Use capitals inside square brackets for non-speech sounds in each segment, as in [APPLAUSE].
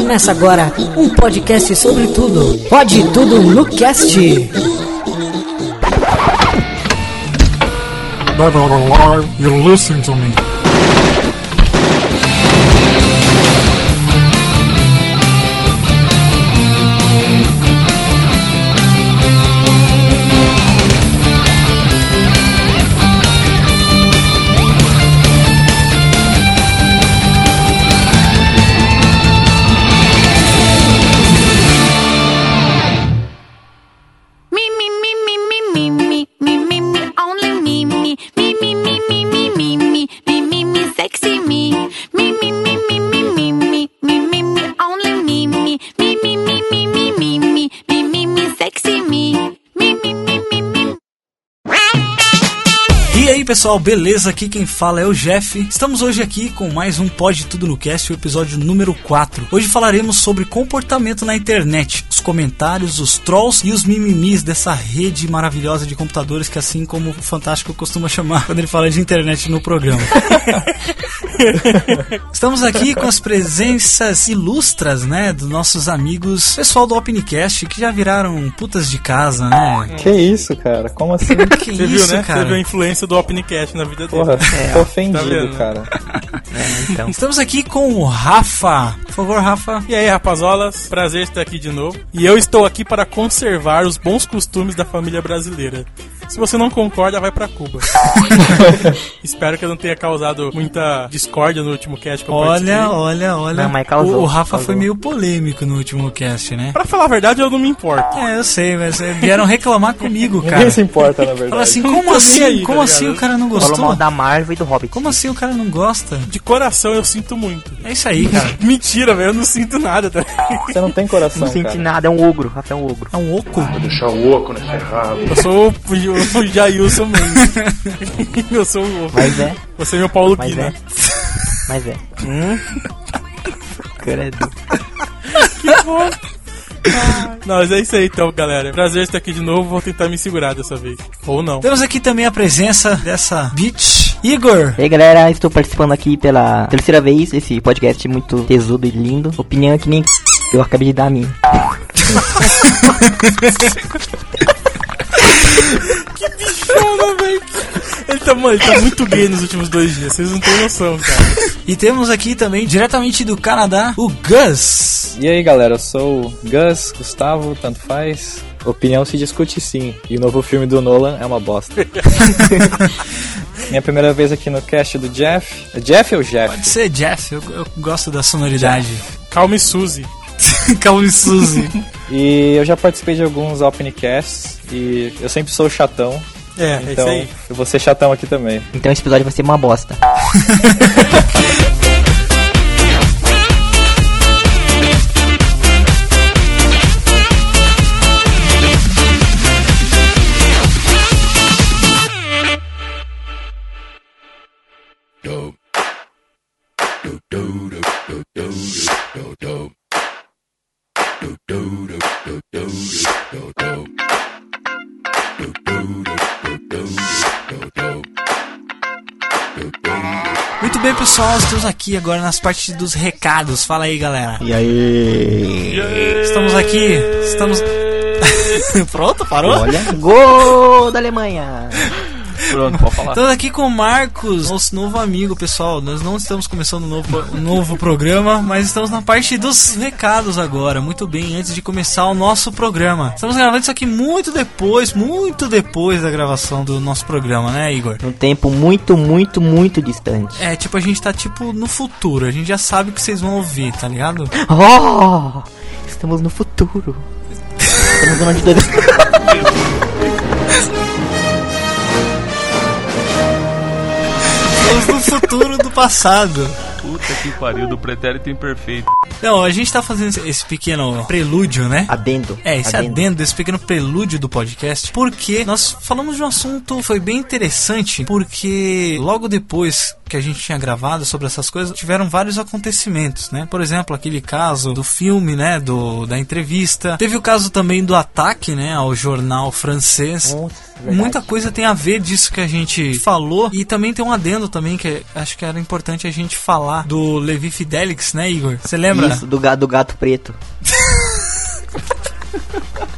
Começa agora um podcast sobre tudo. Pode tudo no cast. You're listening to. Me, pessoal, beleza? Aqui quem fala é o Jeff. Estamos hoje aqui com mais um Pode Tudo no Cast, o episódio número 4. Hoje falaremos sobre comportamento na internet, os comentários, os trolls e os mimimis dessa rede maravilhosa de computadores que assim como o Fantástico costuma chamar [LAUGHS] quando ele fala de internet no programa. [LAUGHS] Estamos aqui com as presenças ilustras, né, dos nossos amigos, pessoal do Opencast, que já viraram putas de casa, né? Que isso, cara? Como assim? [LAUGHS] Que Você isso, viu, né? cara? Você viu a influência do Opencast na vida dele. Porra, [LAUGHS] tô ofendido, tá cara. Estamos aqui com o Rafa. Por favor, Rafa. E aí, rapazolas, prazer estar aqui de novo. E eu estou aqui para conservar os bons costumes da família brasileira. Se você não concorda, vai pra Cuba. [LAUGHS] Espero que eu não tenha causado muita discórdia no último cast que eu Olha, participei. olha, olha. Não, mas causou, o, o Rafa causou. foi meio polêmico no último cast, né? Pra falar a verdade, eu não me importo. É, eu sei, mas é, vieram reclamar comigo, cara. Ninguém se importa, na verdade. Fala assim, como assim? aí, tá como assim ligado? o cara não Falou gostou? mal da Marvel e do Hobbit. Como assim o cara não gosta? De coração, eu sinto muito. É isso aí, cara. [LAUGHS] Mentira, velho, eu não sinto nada. Tá? Você não tem coração, Não cara. nada, é um ogro. Rafael é um ogro. É um oco. Eu sou o, o, o Jailson mesmo. eu sou o... Mas é, Você é meu Paulo mas Guina. é. Mas é. Hum? Credo. Não, mas é isso aí então, galera. Prazer estar aqui de novo. Vou tentar me segurar dessa vez. Ou não. Temos aqui também a presença dessa bitch, Igor. E aí galera, estou participando aqui pela terceira vez desse podcast muito tesudo e lindo. Opinião que nem eu acabei de dar a minha. [LAUGHS] Chama, velho. Ele tá, mano, ele tá muito gay nos últimos dois dias. Vocês não têm noção, cara. E temos aqui também, diretamente do Canadá, o Gus. E aí, galera, eu sou o Gus, Gustavo, tanto faz. Opinião se discute sim. E o novo filme do Nolan é uma bosta. [LAUGHS] Minha primeira vez aqui no cast do Jeff. É Jeff ou Jeff? Pode ser Jeff, eu, eu gosto da sonoridade. Calma e Suzy. [LAUGHS] Calma e Suzy. E eu já participei de alguns Opencasts e eu sempre sou chatão. É, é Então isso aí. eu vou ser chatão aqui também. Então esse episódio vai ser uma bosta. [LAUGHS] pessoal, estamos aqui agora nas partes dos recados. Fala aí, galera. E aí? Estamos aqui, estamos... [LAUGHS] Pronto, parou? Olha, gol da Alemanha. Pronto, pode falar. Estamos aqui com o Marcos, nosso novo amigo, pessoal. Nós não estamos começando um novo, um novo programa, mas estamos na parte dos recados agora. Muito bem, antes de começar o nosso programa. Estamos gravando isso aqui muito depois, muito depois da gravação do nosso programa, né, Igor? Um tempo muito, muito, muito distante. É, tipo, a gente tá tipo no futuro. A gente já sabe o que vocês vão ouvir, tá ligado? Oh! Estamos no futuro. Estamos no ano de dois... Estamos no futuro do passado. Puta que pariu, do pretérito imperfeito. Não, a gente tá fazendo esse- esse pequeno prelúdio, né? Adendo. É, esse adendo, desse pequeno prelúdio do podcast, porque nós falamos de um assunto que foi bem interessante, porque logo depois que a gente tinha gravado sobre essas coisas, tiveram vários acontecimentos, né? Por exemplo, aquele caso do filme, né? Do, da entrevista. Teve o caso também do ataque, né? Ao jornal francês. Nossa, verdade. Muita coisa tem a ver disso que a gente falou. E também tem um adendo também que acho que era importante a gente falar do Levi Fidelix, né, Igor? Você lembra? Isso, do, do gato preto. [LAUGHS]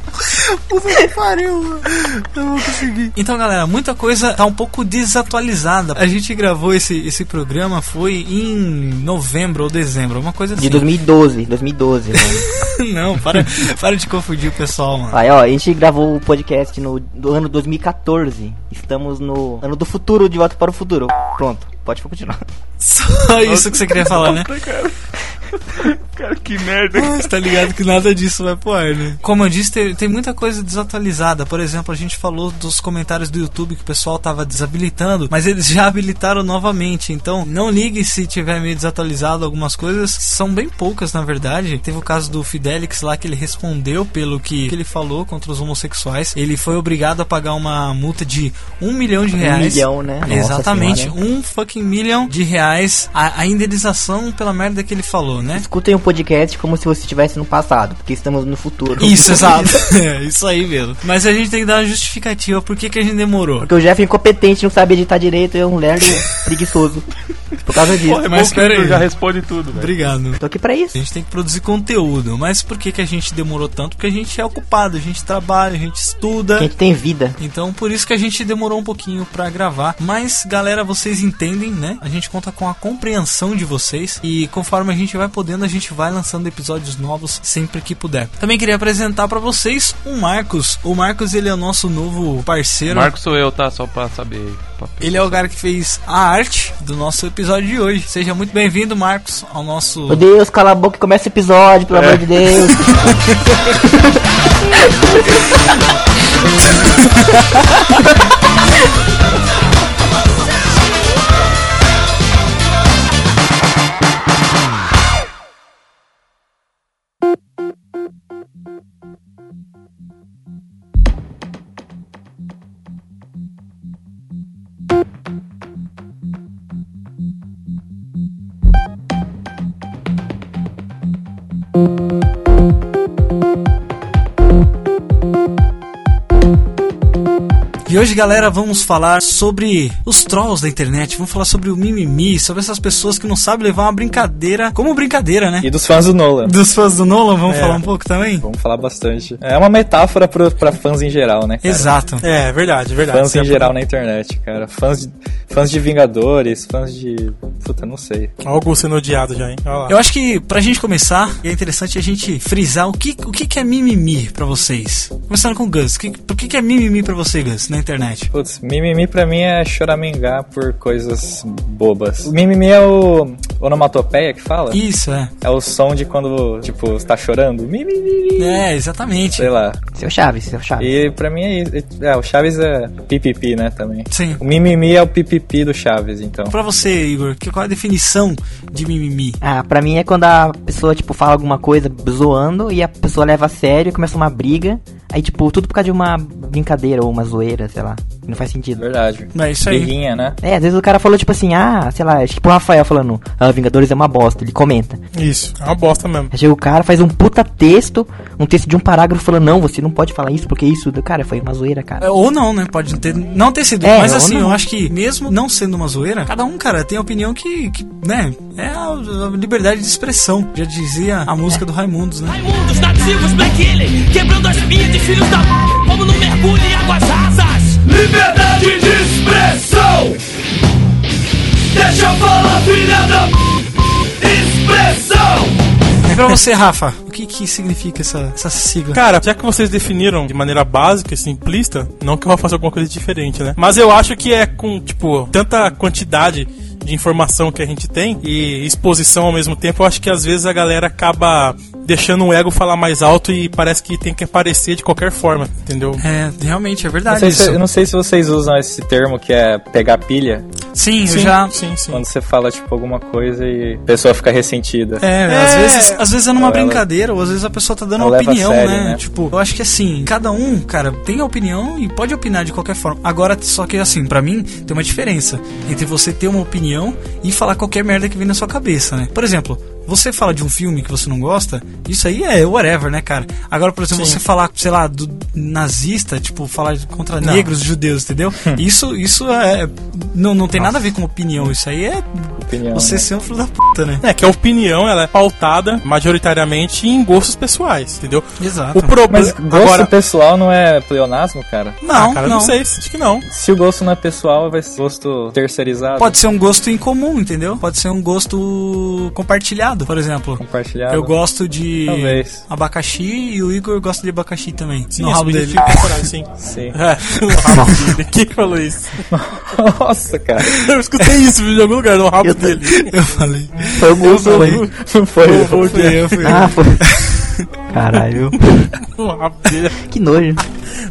Então, galera, muita coisa tá um pouco desatualizada. A gente gravou esse, esse programa foi em novembro ou dezembro, uma coisa assim. De 2012, 2012. mano. Não, para, para de confundir o pessoal, mano. Aí, ó, a gente gravou o podcast no do ano 2014. Estamos no ano do futuro, de volta para o futuro. Pronto, pode continuar. Só isso que você queria falar, né? [LAUGHS] cara. que merda. Você tá ligado que nada disso vai pro ar, né? Como eu disse, tem, tem muita coisa desatualizada. Por exemplo, a gente falou dos comentários do YouTube que o pessoal tava desabilitando, mas eles já habilitaram novamente. Então, não ligue se tiver meio desatualizado algumas coisas. São bem poucas, na verdade. Teve o caso do Fidelix lá que ele respondeu pelo que, que ele falou contra os homossexuais. Ele foi obrigado a pagar uma multa de um milhão de Um reais. milhão, né? Exatamente, Senhora. um fucking milhão de reais a, a indenização pela merda que ele falou, né? Escutem o podcast como se você estivesse no passado, porque estamos no futuro. Isso, exato. [LAUGHS] [LAUGHS] É, isso aí mesmo. Mas a gente tem que dar uma justificativa por que, que a gente demorou. Porque o Jeff é incompetente, não sabe editar direito, é um lerdo [LAUGHS] preguiçoso. Por causa disso. Pô, é Mas bom que pera tu aí. já responde tudo, velho. Obrigado. Tô aqui pra isso. A gente tem que produzir conteúdo. Mas por que, que a gente demorou tanto? Porque a gente é ocupado, a gente trabalha, a gente estuda. A gente tem vida. Então por isso que a gente demorou um pouquinho pra gravar. Mas galera, vocês entendem, né? A gente conta com a compreensão de vocês e conforme a gente vai podendo, a gente vai lançando episódios novos sempre que puder. Também queria apresentar pra vocês o Marcos. O Marcos ele é o nosso novo parceiro. Marco sou eu, tá? Só pra saber. Pra Ele é o cara que fez a arte do nosso episódio de hoje. Seja muito bem-vindo, Marcos, ao nosso Meu Deus, cala a boca e começa o episódio, pelo amor de Deus. [LAUGHS] hoje, galera, vamos falar sobre os trolls da internet. Vamos falar sobre o mimimi, sobre essas pessoas que não sabem levar uma brincadeira como brincadeira, né? E dos fãs do Nolan. Dos fãs do Nolan, vamos É. falar um pouco também? Vamos falar bastante. É uma metáfora pro, pra fãs em geral, né, cara? Exato. É, verdade, verdade. Fãs Você em geral na internet, cara. Fãs de, fãs de Vingadores, fãs de. Puta, não sei. Algo sendo odiado já, hein? Olha lá. Eu acho que pra gente começar, é interessante a gente frisar o que, o que, que é mimimi pra vocês. Começando com o Gus. Que, por que, que é mimimi pra você, Gus, na internet? Putz, mimimi pra mim é choramingar por coisas bobas. O mimimi é o onomatopeia que fala? Isso, é. É o som de quando, tipo, você tá chorando. Mimimi. É, exatamente. Sei lá. Seu Chaves, seu Chaves. E pra mim é isso. É, o Chaves é pipipi, né, também. Sim. O mimimi é o pipipi do Chaves, então. Pra você, Igor, que, qual é a definição de mimimi? Ah, pra mim é quando a pessoa, tipo, fala alguma coisa zoando e a pessoa leva a sério e começa uma briga. Aí, tipo, tudo por causa de uma brincadeira ou uma zoeira, sei lá. Não faz sentido. Verdade. É isso aí. Birrinha, né? É, às vezes o cara falou, tipo assim, ah, sei lá, tipo o Rafael falando, ah, Vingadores é uma bosta, ele comenta. Isso, é uma bosta mesmo. Aí chega o cara, faz um puta texto, um texto de um parágrafo falando, não, você não pode falar isso, porque isso, cara, foi uma zoeira, cara. É, Ou não, né? Pode ter, não ter sido. É, Mas assim, não. eu acho que mesmo não sendo uma zoeira, cada um, cara, tem a opinião que, que né? É a, a liberdade de expressão. Já dizia a música do Raimundos, né? Raimundos, nativos, Black Alien, quebrando as minhas de filhos da como no mergulho em águas rasas. Liberdade de expressão. Deixa eu falar, filha da expressão. E pra você, Rafa, o que que significa essa, essa sigla? Cara, já que vocês definiram de maneira básica e simplista, não que eu vá fazer alguma coisa diferente, né? Mas eu acho que é com, tipo, tanta quantidade de informação que a gente tem e exposição ao mesmo tempo, eu acho que às vezes a galera acaba deixando o ego falar mais alto e parece que tem que aparecer de qualquer forma, entendeu? É, realmente, é verdade sei se- eu não sei se vocês usam esse termo que é pegar pilha. Sim, eu Sim, já... sim, sim. Quando você fala, tipo, alguma coisa e a pessoa fica ressentida. É, É. Às, vezes, às vezes é numa ela- brincadeira, ou às vezes a pessoa tá dando uma opinião, sério, né? né? Tipo, eu acho que assim, cada um, cara, tem a opinião e pode opinar de qualquer forma. Agora, só que assim, pra mim, tem uma diferença entre você ter uma opinião opinião e falar qualquer merda que vem na sua cabeça, né? Por exemplo, você fala de um filme que você não gosta, isso aí é whatever, né, cara? Agora, por exemplo, Sim. você falar, sei lá, do nazista, tipo, falar contra Não. negros, judeus, entendeu? [LAUGHS] isso isso é. Não, não tem nada a ver com opinião. Isso aí é Opinião, você né? ser um filho da puta, né? É que a opinião ela é pautada majoritariamente em gostos pessoais, entendeu? Exato. O problema Mas gosto agora pessoal não é pleonasmo, cara? Não, ah, cara, não. não sei, acho que não. Se o gosto não é pessoal, vai ser gosto terceirizado. Pode ser um gosto em comum, entendeu? Pode ser um gosto compartilhado, por exemplo. compartilhado. Eu gosto de Talvez. abacaxi e o Igor gosta de abacaxi também. Sim, no rabo dele. pra caralho, sim. Sim. É, [LAUGHS] no rabo dele. Quem que falou isso? Nossa, cara. Eu escutei isso em algum lugar, no rabo Eu- dele. Eu falei. Foi o Gusto, foi. Não foi. Foi eu, foi eu. Ah, foi. Caralho. [LAUGHS] No rabo dele. Que nojo.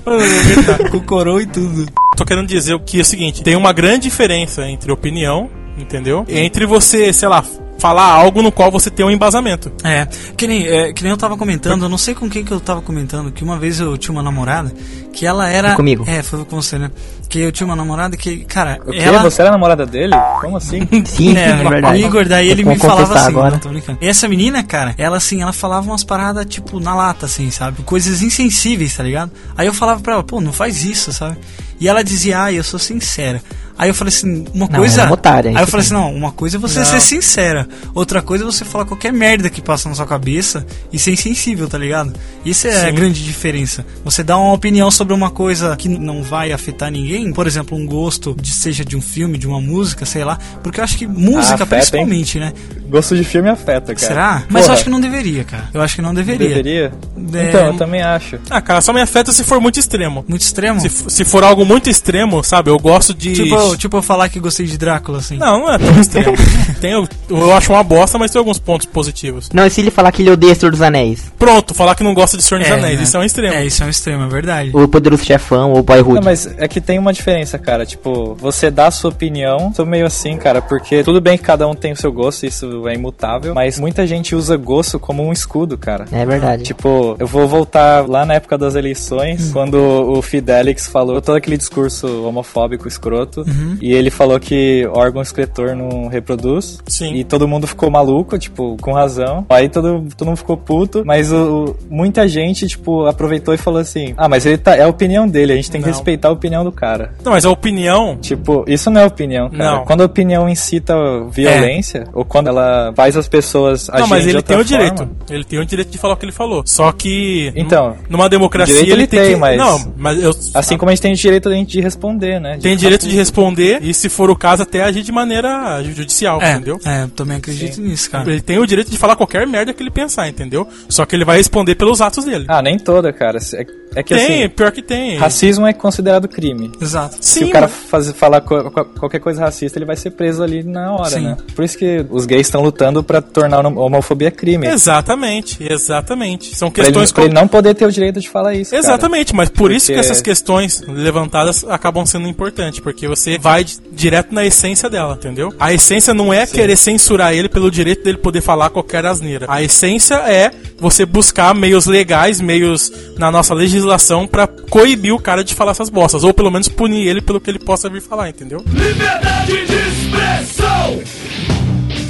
Mano, inventar. Com coroa e tudo. Tô querendo dizer o que é o seguinte: tem uma grande diferença entre opinião, entendeu? Entre você, sei lá, falar algo no qual você tem um embasamento. É que, nem, é, que nem eu tava comentando, eu não sei com quem que eu tava comentando, que uma vez eu tinha uma namorada que ela era. Foi comigo. É, foi com você, né? Que eu tinha uma namorada que, cara, O quê? ela. Você era namorada dele? Como assim? [LAUGHS] Sim, É, é verdade. o Igor, daí ele me falava assim, agora. não, tô brincando. E essa menina, cara, ela assim, ela falava umas paradas, tipo, na lata, assim, sabe? Coisas insensíveis, tá ligado? Aí eu falava pra ela, pô, não faz isso, sabe? E ela dizia, ah, eu sou sincera. Aí eu falei assim, uma Não, coisa. é otária, aí eu falei assim, sim. não, uma coisa é você Não. ser sincera. Outra coisa é você falar qualquer merda que passa na sua cabeça e ser insensível, tá ligado? Isso é a Sim. grande diferença. Você dá uma opinião sobre uma coisa que não vai afetar ninguém, por exemplo, um gosto, de, seja de um filme, de uma música, sei lá. Porque eu acho que música, afeta, hein? principalmente, né? Gosto de filme afeta, cara. Será? Mas eu acho que não deveria, cara. Eu acho que não deveria. Deveria? É, Então, eu também acho. Ah, cara, só me afeta se for muito extremo. Muito extremo. Se, se for algo muito extremo, sabe? Eu gosto de. Tipo, eu- tipo eu falar que gostei de Drácula, assim. Não, não é tão extremo. [LAUGHS] tem, eu, eu acho uma bosta, mas tem alguns pontos positivos. Não, e se ele falar que ele odeia Senhor dos Anéis? Pronto, falar que não gosta de Senhor dos Anéis, né? isso é um extremo. É, isso é um extremo, é verdade. O Poderoso Chefão, ou Boyhood? Não, mas é que tem uma diferença, cara. Tipo, você dá a sua opinião, sou meio assim, cara, porque tudo bem que cada um tem o seu gosto, isso é imutável, mas muita gente usa gosto como um escudo, cara. É verdade. Tipo, eu vou voltar lá na época das eleições, Hum. quando o Fidelix falou todo aquele discurso homofóbico escroto, Uhum. e ele falou que órgão excretor não reproduz, Sim. e todo mundo ficou maluco, tipo, com razão. Aí todo, todo mundo ficou puto, mas o, o- muita gente, tipo, aproveitou e falou assim: Ah, mas ele tá, é a opinião dele, a gente tem que Não. respeitar a opinião do cara. Não, mas a opinião. Tipo, isso não é opinião, cara. Não. Quando a opinião incita violência, ou quando ela faz as pessoas Não, mas agirem de ele outra tem o forma- direito. Ele tem o direito de falar o que ele falou. Só que. Então, Numa democracia direito ele ele tem, tem, que. mas- Não, mas eu. Assim como a gente tem direito a gente de responder, né? Tem direito de responder e, se for o caso, até agir de maneira judicial, É, entendeu? é, eu também acredito nisso, cara. Ele tem o direito de falar qualquer merda que ele pensar, entendeu? Só que ele vai responder pelos atos dele. Ah, nem toda, cara. É, é que tem, assim, pior que tem. racismo é considerado crime. Exato. Se Sim, o cara faz, falar co- qualquer coisa racista, ele vai ser preso ali na hora, Sim. né? Por isso que os gays estão lutando pra tornar a homofobia crime. Exatamente, exatamente. São Pra ele, questões pra ele não poder ter o direito de falar isso. cara. Exatamente, mas por isso que Porque- essas questões levantadas acabam sendo importantes, porque você vai di- direto na essência dela, entendeu? A essência não é querer censurar ele pelo direito dele poder falar qualquer asneira. A essência é você buscar meios legais, meios na nossa legislação pra coibir o cara de falar essas bostas, ou pelo menos punir ele pelo que ele possa vir falar, entendeu? Liberdade de expressão.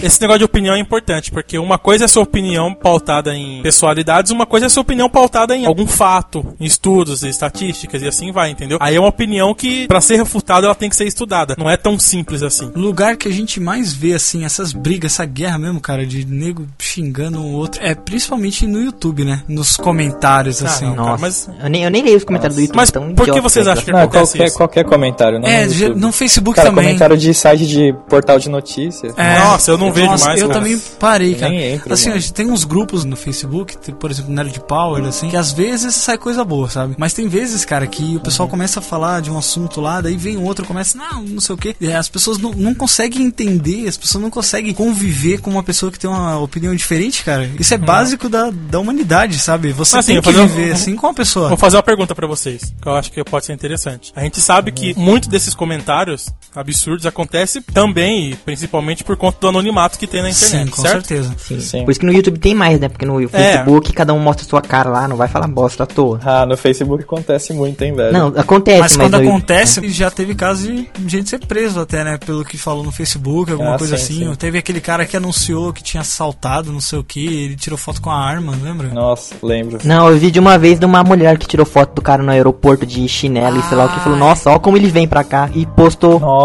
Esse negócio de opinião é importante, porque uma coisa é sua opinião pautada em pessoalidades, uma coisa é sua opinião pautada em algum fato, em estudos, em estatísticas e assim vai, entendeu? Aí é uma opinião que, pra ser refutada, ela tem que ser estudada. Não é tão simples assim. O lugar que a gente mais vê, assim, essas brigas, essa guerra mesmo, cara, de nego xingando um outro, é principalmente no YouTube, né? Nos comentários, Ah, assim. não, cara, Nossa, mas- eu, nem, eu nem leio os comentários do YouTube. Mas tão por que vocês acham que Não, acontece qualquer, isso? qualquer comentário, não É, no no Facebook Cara, também. comentário de site de portal de notícia. É, Nossa, eu não vejo nossa, mais, Eu também parei, cara. Entro, assim, mano. tem uns grupos no Facebook, por exemplo, Nerd Power, assim, que às vezes sai coisa boa, sabe? Mas tem vezes, cara, que o pessoal começa a falar de um assunto lá, daí vem outro, começa, não, não sei o quê. As pessoas não, não conseguem entender, as pessoas não conseguem conviver com uma pessoa que tem uma opinião diferente, cara. Isso é básico da, da humanidade, sabe? Você Assim, tem que fazer um- viver assim com a pessoa. Vou fazer uma pergunta pra vocês, que eu acho que pode ser interessante. A gente sabe que muito desses comentários absurdos acontece também, e principalmente por conta do anonimato que tem na internet, Sim, com certo? certeza. Sim. Sim. Por isso que no YouTube tem mais, né? Porque no Facebook cada um mostra sua cara lá, não vai falar bosta à toa. Ah, no Facebook acontece muito, hein, velho? Não, acontece, Mas mas, quando acontece, já teve caso de gente ser preso até, né? Pelo que falou no Facebook, alguma Ah, coisa sim, assim. sim. Teve aquele cara que anunciou que tinha assaltado, não sei o que, ele tirou foto com a arma, lembra? Nossa, lembro. Não, eu vi de uma vez de uma mulher que tirou foto do cara no aeroporto de chinelo e sei lá o que falou, nossa, ó como ele vem pra cá e postou. Nossa,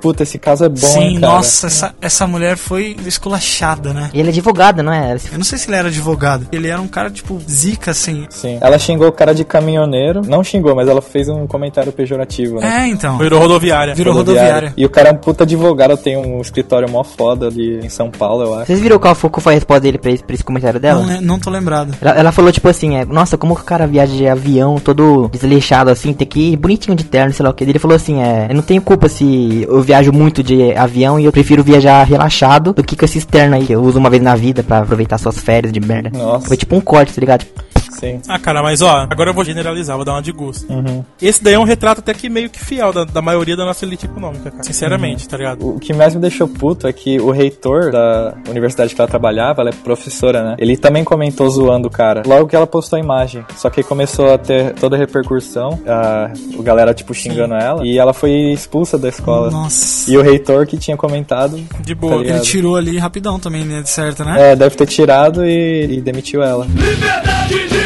puta, esse caso é bom, Sim, hein, cara? nossa, essa, essa mulher foi esculachada, né? E ele é advogado, não é? Eu não sei se ele era advogado. Ele era um cara, tipo, zica, assim. Sim. Ela xingou o cara de caminhoneiro. Não xingou, mas ela fez um comentário pejorativo, né? É, então. Virou rodoviária. Virou rodoviária. E o cara é um puta advogado, tem um escritório mó foda ali em São Paulo, eu acho. Vocês viram qual foi, qual foi a resposta dele pra esse, pra esse comentário dela? Não, não tô lembrado. Ela, ela falou tipo assim, é, nossa, como que o cara viaja de avião todo desleixado assim, tem que ir bonitinho de terno, sei lá o que. Ele falou assim, é, eu não tenho culpa se eu viajo muito de avião e eu prefiro viajar relaxado do que com esse terno aí que eu uso uma vez na vida pra aproveitar suas férias de merda. Nossa. Foi tipo um corte, tá ligado? Sim. Ah, cara, mas ó, agora eu vou generalizar, vou dar uma de gosto. Uhum. Esse daí é um retrato até que meio que fiel da, da maioria da nossa elite econômica, cara. Sinceramente, tá ligado? O que mais me deixou puto é que o reitor da universidade que ela trabalhava, ela é professora, né? Ele também comentou zoando o cara. Logo que ela postou a imagem. Só que começou a ter toda a repercussão, a, o galera, tipo, xingando ela. E ela foi expulsa da escola. Nossa. E o reitor que tinha comentado. De boa. Tá? Ele tirou ali rapidão também, né? De certo, né? É, deve ter tirado e, e demitiu ela. Liberdade de.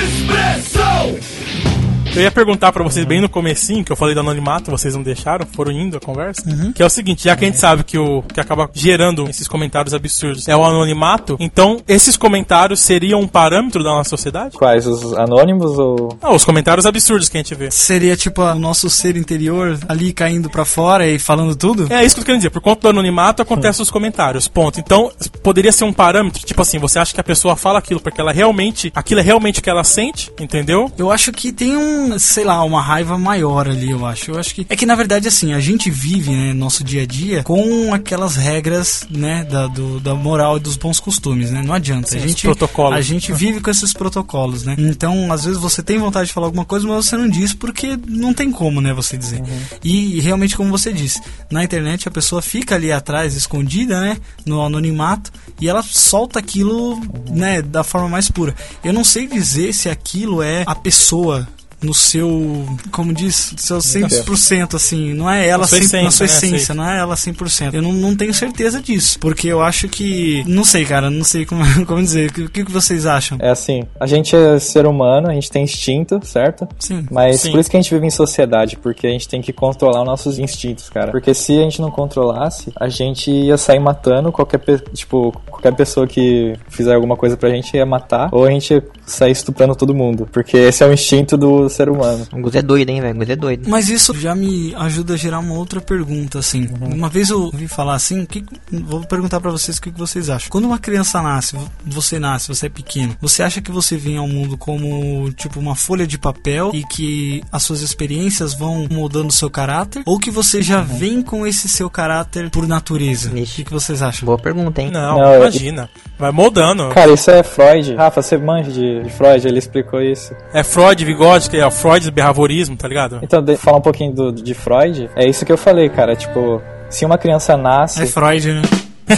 Eu ia perguntar pra vocês bem no comecinho, que eu falei do anonimato, vocês não deixaram, foram indo a conversa. Que é o seguinte, já que a gente sabe que o que acaba gerando esses comentários absurdos é o anonimato, então esses comentários seriam um parâmetro da nossa sociedade? Quais? Os anônimos ou. Ah, os comentários absurdos que a gente vê. Seria tipo o nosso ser interior ali caindo pra fora e falando tudo? É isso que eu tô querendo dizer. Por conta do anonimato, acontecem os comentários. Ponto. Então, poderia ser um parâmetro, tipo assim, você acha que a pessoa fala aquilo porque ela realmente. Aquilo é realmente o que ela sente, entendeu? Eu acho que tem um, sei lá, uma raiva maior ali, eu acho. Eu acho que. É que na verdade, assim, a gente vive, né, nosso dia a dia com aquelas regras, né, da, do- da moral e dos bons costumes, né? Não adianta. Sim, a gente, protocolos. A gente vive com esses protocolos, né? Então, às vezes você tem vontade de falar alguma coisa, mas você não diz porque não tem como, né, você dizer. E, e realmente, como você disse, na internet a pessoa fica ali atrás, escondida, né, no anonimato, e ela solta aquilo, né, da forma mais pura. Eu não sei dizer se aquilo é a pessoa no seu, como diz, seu 100%, assim, não é ela Na sua 100%, na essência, sua né? essência, Sei. não é ela 100%. Eu não, não tenho certeza disso, porque eu acho que, não sei, cara, não sei como, [LAUGHS] como dizer, o que, o que que vocês acham? É assim, a gente é ser humano, a gente tem instinto, certo? Sim. Mas Sim. por isso que a gente vive em sociedade, porque a gente tem que controlar os nossos instintos, cara. Porque se a gente não controlasse, a gente ia sair matando qualquer, pe- tipo, qualquer pessoa que fizer alguma coisa pra gente ia matar, ou a gente ia sair estuprando todo mundo. Porque esse é o instinto do ser humano. O Gus é doido, hein, velho? O Gus é doido. Mas isso já me ajuda a gerar uma outra pergunta, assim. Uma vez eu ouvi falar assim, o que, vou perguntar pra vocês o que, que vocês acham. Quando uma criança nasce, você nasce, você é pequeno, você acha que você vem ao mundo como, tipo, uma folha de papel e que as suas experiências vão moldando o seu caráter? Ou que você já vem com esse seu caráter por natureza? O Ixi. que, que vocês acham? Boa pergunta, hein? Não, Não, eu- imagina. Vai moldando. Cara, isso é Freud. Rafa, você manja de, de Freud, ele explicou isso. É Freud, bigode, que é o Freud, behaviorismo, tá ligado? Então, de, falar um pouquinho do, de Freud, é isso que eu falei, cara. Tipo, se uma criança nasce. É Freud, né? [LAUGHS]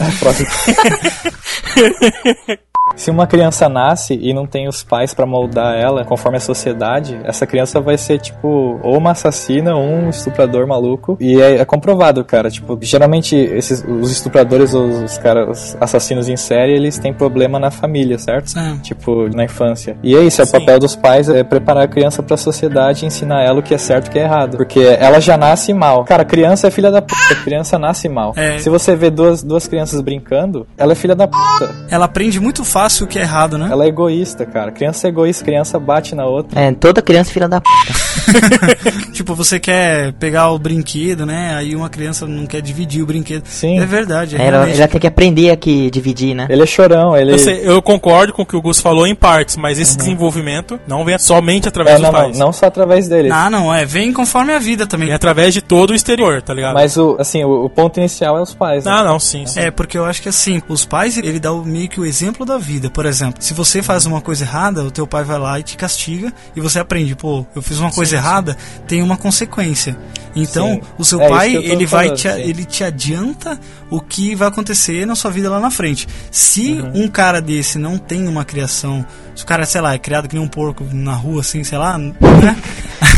É Freud. [LAUGHS] Se uma criança nasce e não tem os pais pra moldar ela conforme a sociedade, essa criança vai ser, tipo, ou uma assassina ou um estuprador maluco. E é, é comprovado, cara. Tipo, geralmente esses, os estupradores ou os caras os assassinos em série, eles têm problema na família, certo? É. Tipo, na infância. E é isso, é o Sim. papel dos pais é preparar a criança pra sociedade e ensinar ela o que é certo e o que é errado. Porque ela já nasce mal. Cara, criança é filha da puta. Criança nasce mal. É. Se você vê duas, duas crianças brincando, ela é filha da puta. Ela aprende muito fácil o que é errado, né? Ela é egoísta, cara. Criança é egoísta, criança bate na outra. É, toda criança é filha da p. [LAUGHS] tipo, você quer pegar o brinquedo, né? Aí uma criança não quer dividir o brinquedo. Sim. É verdade, é Ela, ela tem que aprender aqui dividir, né? Ele é chorão, ele. Eu, sei, eu concordo com o que o Gus falou em partes, mas esse desenvolvimento não vem somente através É, dos não, não, pais. não só através dele. Ah, não, é, vem conforme a vida também. Vem através de todo o exterior, tá ligado? Mas o, assim, o, o ponto inicial é os pais. né? Ah, não, sim, sim. É, porque eu acho que assim, os pais, ele dá o- meio que o exemplo da vida. Por exemplo, se você faz uma coisa errada, o teu pai vai lá e te castiga e você aprende, pô, eu fiz uma coisa coisa errada, tem uma consequência. Então, Sim. o seu É pai, ele vai falando, te, sim. ele te adianta o que vai acontecer na sua vida lá na frente. Se Uhum. um cara desse não tem uma criação, se o cara, sei lá, é criado que nem um porco na rua, assim, sei lá, né? [LAUGHS]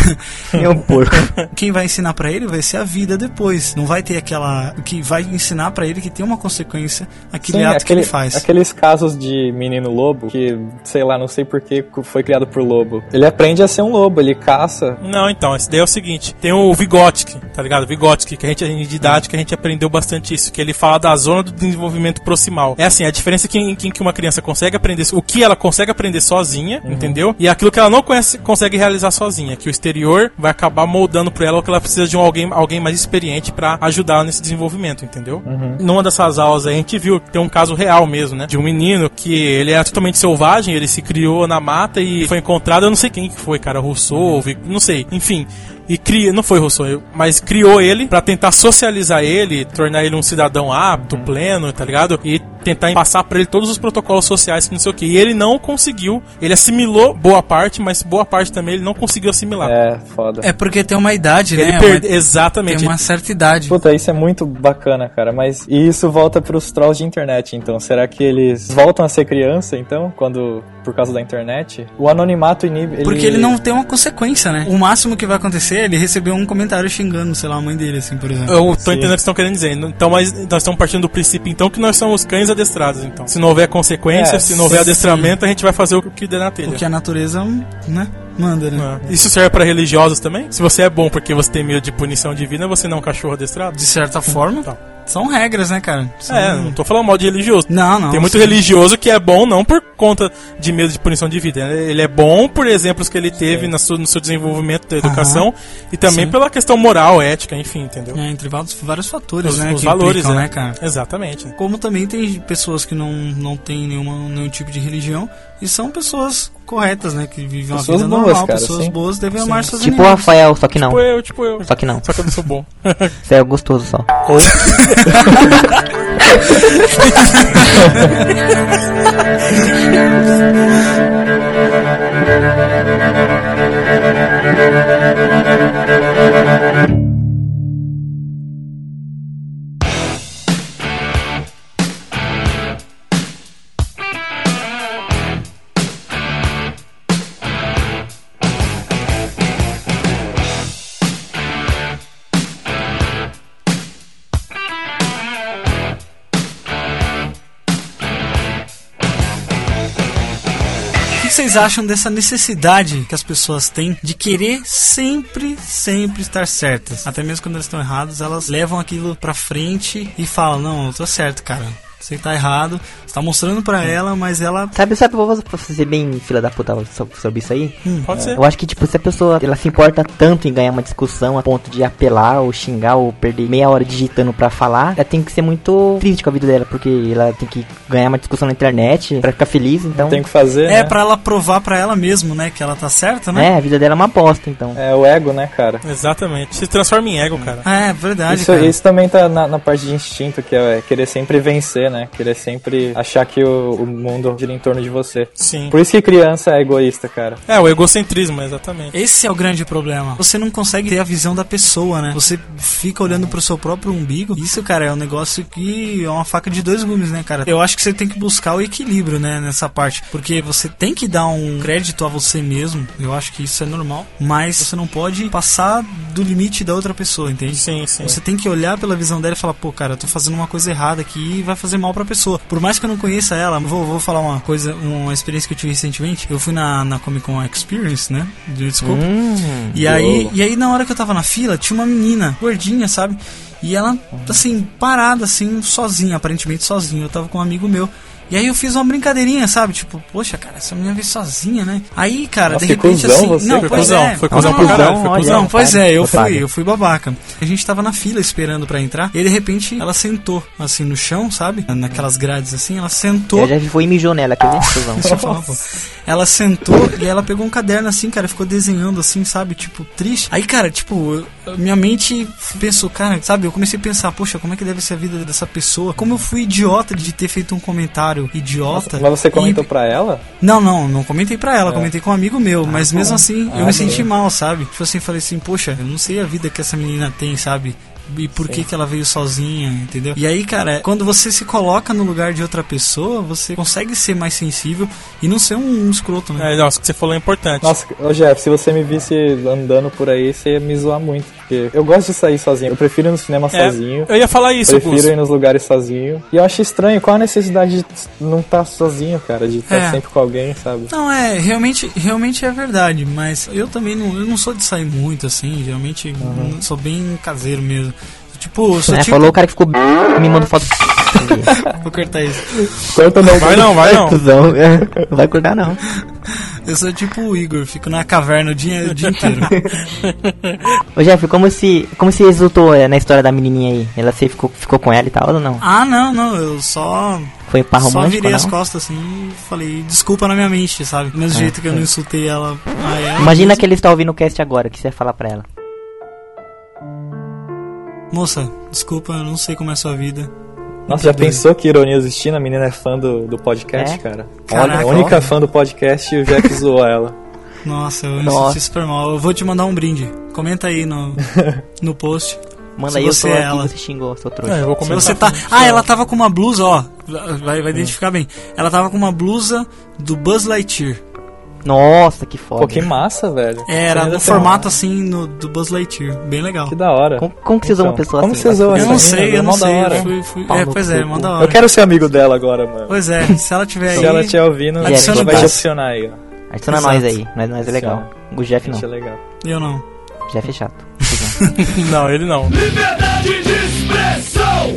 É um porco. [LAUGHS] Quem vai ensinar pra ele vai ser a vida depois. Não vai ter aquela. O que vai ensinar pra ele que tem uma consequência aquele Sim, ato que aquele- ele faz. Aqueles casos de menino lobo, que, sei lá, não sei por que foi criado por lobo. Ele aprende a ser um lobo, ele caça. Não, então, esse daí é o seguinte: tem o Vygotsky, tá ligado? Vygotsky, que a gente, em didática, a gente aprendeu bastante isso, que ele fala da zona do desenvolvimento proximal. É assim, a diferença é que, em, que uma criança consegue aprender, o que ela consegue aprender sozinha, entendeu? E aquilo que ela não conhece, consegue realizar sozinha, que o exterior vai acabar moldando pra ela o que ela precisa de um alguém, alguém mais experiente pra ajudar nesse desenvolvimento, entendeu? Numa dessas aulas aí, a gente viu que tem um caso real mesmo, né? De um menino que ele era totalmente selvagem, ele se criou na mata e foi encontrado, eu não sei quem que foi, cara, Rousseau, Vi- não sei, enfim. E cria, não foi Rousseau, mas criou ele pra tentar socializar ele, tornar ele um cidadão apto, pleno, tá ligado? E tentar passar pra ele todos os protocolos sociais, que não sei o que. E ele não conseguiu. Ele assimilou boa parte, mas boa parte também ele não conseguiu assimilar. É, foda. É porque tem uma idade, Ele né? perde- Uma- exatamente. Tem uma certa idade. Puta, isso é muito bacana, cara. Mas e isso volta pros trolls de internet, então. Será que eles voltam a ser criança, então, quando por causa da internet? O anonimato inibe. Ele... Porque ele não tem uma consequência, né? O máximo que vai acontecer é ele receber um comentário xingando, sei lá, a mãe dele, assim, por exemplo. Eu tô Sim. entendendo o que vocês estão querendo dizer. Então, mas nós estamos partindo do princípio, então, que nós somos cães adestrados, então. Se não houver consequência, É, se não houver sim. adestramento, a gente vai fazer o que der na telha. O que a natureza, né, manda, né? É. Isso serve pra religiosos também? Se você é bom porque você tem medo de punição divina, você não é um cachorro adestrado? De certa forma, Tá. São regras, né, cara? São- É, não tô falando mal de religioso. Não, não. Tem muito sim. religioso que é bom não por conta de medo de punição de vida. Ele é bom por exemplos que ele teve na sua- no seu desenvolvimento da educação e também Sim. pela questão moral, ética, enfim, entendeu? É, entre vários, vários fatores, Os, né? os valores, implicam, né? né, cara? Exatamente. Como também tem pessoas que não, não têm nenhuma, nenhum tipo de religião e são pessoas corretas, né? Que vivem uma Pessoas vida boas, normal, cara, pessoas sim. boas devem Sim. amar seus Tipo o inimigos. Rafael, só que não. Tipo eu, tipo eu. Só que não. Só que eu não sou bom. [LAUGHS] Você é gostoso só. O [LAUGHS] vocês acham dessa necessidade que as pessoas têm de querer sempre, sempre estar certas? Até mesmo quando elas estão erradas, elas levam aquilo pra frente e falam: Não, eu tô certo, cara. Você tá errado. Você tá mostrando pra ela, mas ela. Sabe, sabe, vou ser bem fila da puta so- sobre isso aí? Pode ser. Eu acho que, tipo, se a pessoa ela se importa tanto em ganhar uma discussão a ponto de apelar ou xingar ou perder meia hora digitando pra falar, ela tem que ser muito triste com a vida dela, porque ela tem que ganhar uma discussão na internet pra ficar feliz, então. Tem que fazer, É né? pra ela provar pra ela mesmo, né? Que ela tá certa, né? É, a vida dela é uma bosta, então. É o ego, né, cara? Exatamente. Se transforma em ego, cara. É, verdade, Isso, cara. isso também tá na, na parte de instinto, que é querer sempre vencer, né? Querer sempre achar que o, o mundo gira em torno de você. Sim. Por isso que criança é egoísta, cara. É, o egocentrismo, exatamente. Esse é o grande problema. Você não consegue ter a visão da pessoa, né? Você fica olhando pro seu próprio umbigo. Isso, cara, é um negócio que é uma faca de dois gumes, né, cara? Eu acho que você tem que buscar o equilíbrio, né, nessa parte. Porque você tem que dar um crédito a você mesmo. Eu acho que isso é normal. Mas você não pode passar do limite da outra pessoa, entende? Sim, sim. Você tem que olhar pela visão dela e falar, pô, cara, eu tô fazendo uma coisa errada aqui e vai fazer mal pra pessoa. Por mais que eu não conheça ela, vou, vou falar uma coisa, uma experiência que eu tive recentemente. Eu fui na, na Comic Con Experience, né? De desculpa. Hum, E aí, e aí, na hora que eu tava na fila, tinha uma menina, gordinha, sabe? E ela, assim, parada, assim, sozinha, aparentemente sozinha. Eu tava com um amigo meu. E aí eu fiz uma brincadeirinha, sabe? Tipo, poxa, cara, essa menina veio sozinha, né? Aí, cara, Nossa, de que repente cuzão assim. você, não, foi pois cuzão, é. foi cuzão Não, pra não, caralho, não, foi olha, cuzão. Não, pois é, eu fui, eu fui babaca. A gente tava na fila esperando pra entrar. E aí, de repente, ela sentou, assim, no chão, sabe? Naquelas grades assim, ela sentou. Ela já foi e mijou nela, quer ver? [LAUGHS] Cuzão. Deixa eu falar, pô. Ela sentou e ela pegou um caderno assim, cara, ficou desenhando assim, sabe? Tipo, triste. Aí, cara, tipo, minha mente pensou, cara, sabe, eu comecei a pensar, poxa, como é que deve ser a vida dessa pessoa? Como eu fui idiota de ter feito um comentário idiota. Mas você comentou E- pra ela? Não, não, não comentei pra ela, É. comentei com um amigo meu, mas mesmo assim eu Ah, me sim. senti mal, sabe? Tipo assim, falei assim, poxa, eu não sei a vida que essa menina tem, sabe? E por que que ela veio sozinha, entendeu? E aí, cara, quando você se coloca no lugar de outra pessoa, você consegue ser mais sensível e não ser um, um escroto, né? É, nossa, o que você falou é importante. Nossa, ô Jeff, se você me visse andando por aí, você ia me zoar muito. Porque eu gosto de sair sozinho. Eu prefiro ir no cinema É, sozinho. eu ia falar isso, Prefiro Gus. ir nos lugares sozinho. E eu acho estranho. Qual a necessidade de não estar sozinho, cara? De estar É. sempre com alguém, sabe? Não, é, realmente, realmente é verdade, mas eu também não, eu não sou de sair muito assim, geralmente Uhum. sou bem caseiro mesmo. Tipo, eu sou É, tipo. falou o cara que ficou me mandou foto. [LAUGHS] Vou cortar isso. Corta não. Vai não, vai não. É, Não vai cortar não. Eu sou tipo o Igor, fico na caverna o dia, o dia inteiro. [LAUGHS] Ô Jeff, como se, como se resultou é, na história da menininha aí? Ela se ficou, ficou com ela e tal ou não? ah, não, não, eu só. Foi par Só romântico virei não? as costas assim e falei desculpa na minha mente, sabe? Do mesmo Ah, jeito que eu não insultei ela a ela. Imagina que ele está ouvindo o cast agora, o que você ia falar pra ela? Moça, desculpa, eu não sei como é a sua vida. Nossa, já pensou que ironia existindo? A menina é fã do, do podcast, É? cara. Caraca, a única ó. fã do podcast e o Jeff [LAUGHS] zoou ela. Nossa, eu me Nossa. senti super mal. Eu vou te mandar um brinde. Comenta aí no, [LAUGHS] no post. Manda aí, eu você tô é aqui, ela. você xingou, seu trouxa. É, eu vou Se comentar. você tá. Ah, ela tava com uma blusa, ó. Vai, vai identificar bem. Ela tava com uma blusa do Buzz Lightyear. Nossa, que foda. Pô, que massa, velho. É, Era no formato uma- assim no, do Buzz Lightyear. Bem legal. Que da hora. Como, como que você usou uma Então, pessoa como assim? você usou Eu não sei, eu não sei. hora. Eu fui, fui... É, pois é, manda hora. Eu quero ser amigo dela agora, mano. Pois é, se ela tiver [LAUGHS] aí. Se ela estiver ouvindo, a Adiciona gente vai adicionar aí, ó. Adiciona Exato. nós aí, nós, nós é legal. O Jeff não. Gente, é legal. Eu não. Jeff é chato. [LAUGHS] Não, ele não. Liberdade de expressão.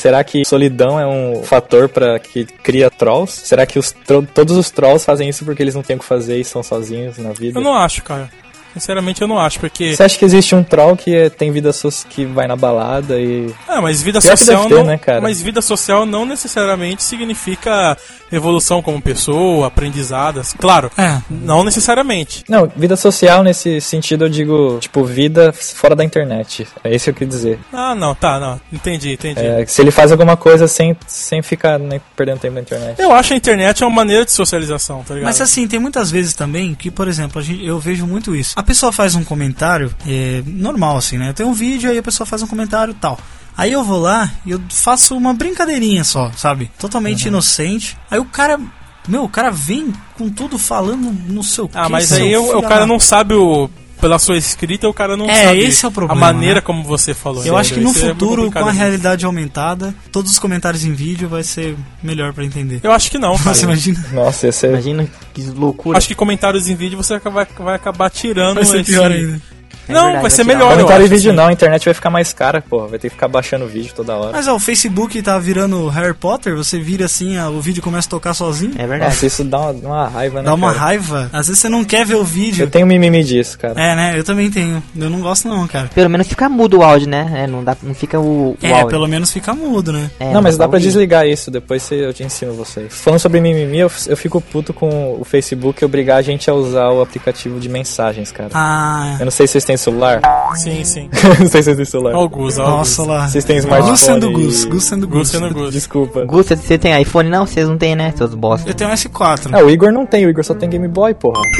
Será que solidão é um fator pra que cria trolls? Será que os todos os trolls fazem isso porque eles não têm o que fazer e estão sozinhos na vida? Eu não acho, cara. Sinceramente, eu não acho, porque. Você acha que existe um troll que é- tem vida social que vai na balada e. Ah, mas vida Pior social ter, não. né, cara? Mas vida social não necessariamente significa evolução como pessoa, aprendizadas. Claro, É. não necessariamente. Não, vida social nesse sentido eu digo, tipo, vida fora da internet. É isso que eu quis dizer. Ah, não, tá, não. Entendi, entendi. É, se ele faz alguma coisa sem, sem ficar né, perdendo tempo na internet. Eu acho a internet uma maneira de socialização, tá ligado? Mas assim, tem muitas vezes também que, por exemplo, a gente, eu vejo muito isso. A pessoa faz um comentário, é, normal assim, né? Tem um vídeo, aí a pessoa faz um comentário e tal. Aí eu vou lá e eu faço uma brincadeirinha só, sabe? Totalmente inocente. Aí o cara. Meu, o cara vem com tudo falando no seu ah, mas aí o cara não sabe o. Pela sua escrita, o cara não É, sabe esse é o problema, a maneira né? como você falou. Eu acho que no é futuro, complicado com a realidade aumentada, todos os comentários em vídeo vai ser melhor pra entender. Eu acho que não, [LAUGHS] cara. Você imagina? Nossa, esse é. Imagina que loucura. Acho que comentários em vídeo você vai, vai acabar tirando Vai ser esse... pior ainda. É Não, verdade, vai ser melhor, em acho, vídeo assim. não, a internet vai ficar mais cara, pô. Vai ter que ficar baixando vídeo toda hora. Mas ó, o Facebook tá virando Harry Potter, você vira assim, ó, o vídeo começa a tocar sozinho. É verdade. Nossa, isso dá uma, uma raiva, né? Dá uma cara? raiva. Às vezes você não quer ver o vídeo. Eu tenho mimimi disso, cara. É, né? Eu também tenho. Eu não gosto não, cara. Pelo menos fica mudo o áudio, né? É, não, dá, não fica o, o É, áudio. pelo menos fica mudo, né? É, não, mas dá pra ouvir. desligar isso, depois eu te ensino vocês. Falando sobre mimimi, eu, eu fico puto com o Facebook obrigar a gente a usar o aplicativo de mensagens, cara. Ah, Eu não sei se vocês têm celular. Sim, sim. [LAUGHS] não sei se vocês têm celular. Ó o Gus, ó nossa Gus. lá. Vocês têm smartphone. Gus sendo Gus, Gus sendo Gus Gus. sendo Gus. Desculpa. Gus, você- tem iPhone? Não, vocês não tem, né? Seus bosta. Eu tenho um S4. Ah, o Igor não tem, o Igor só tem Game Boy, porra. [LAUGHS]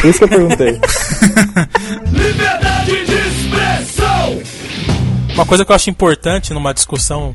Por isso que eu perguntei. Liberdade de expressão. Uma coisa que eu acho importante numa discussão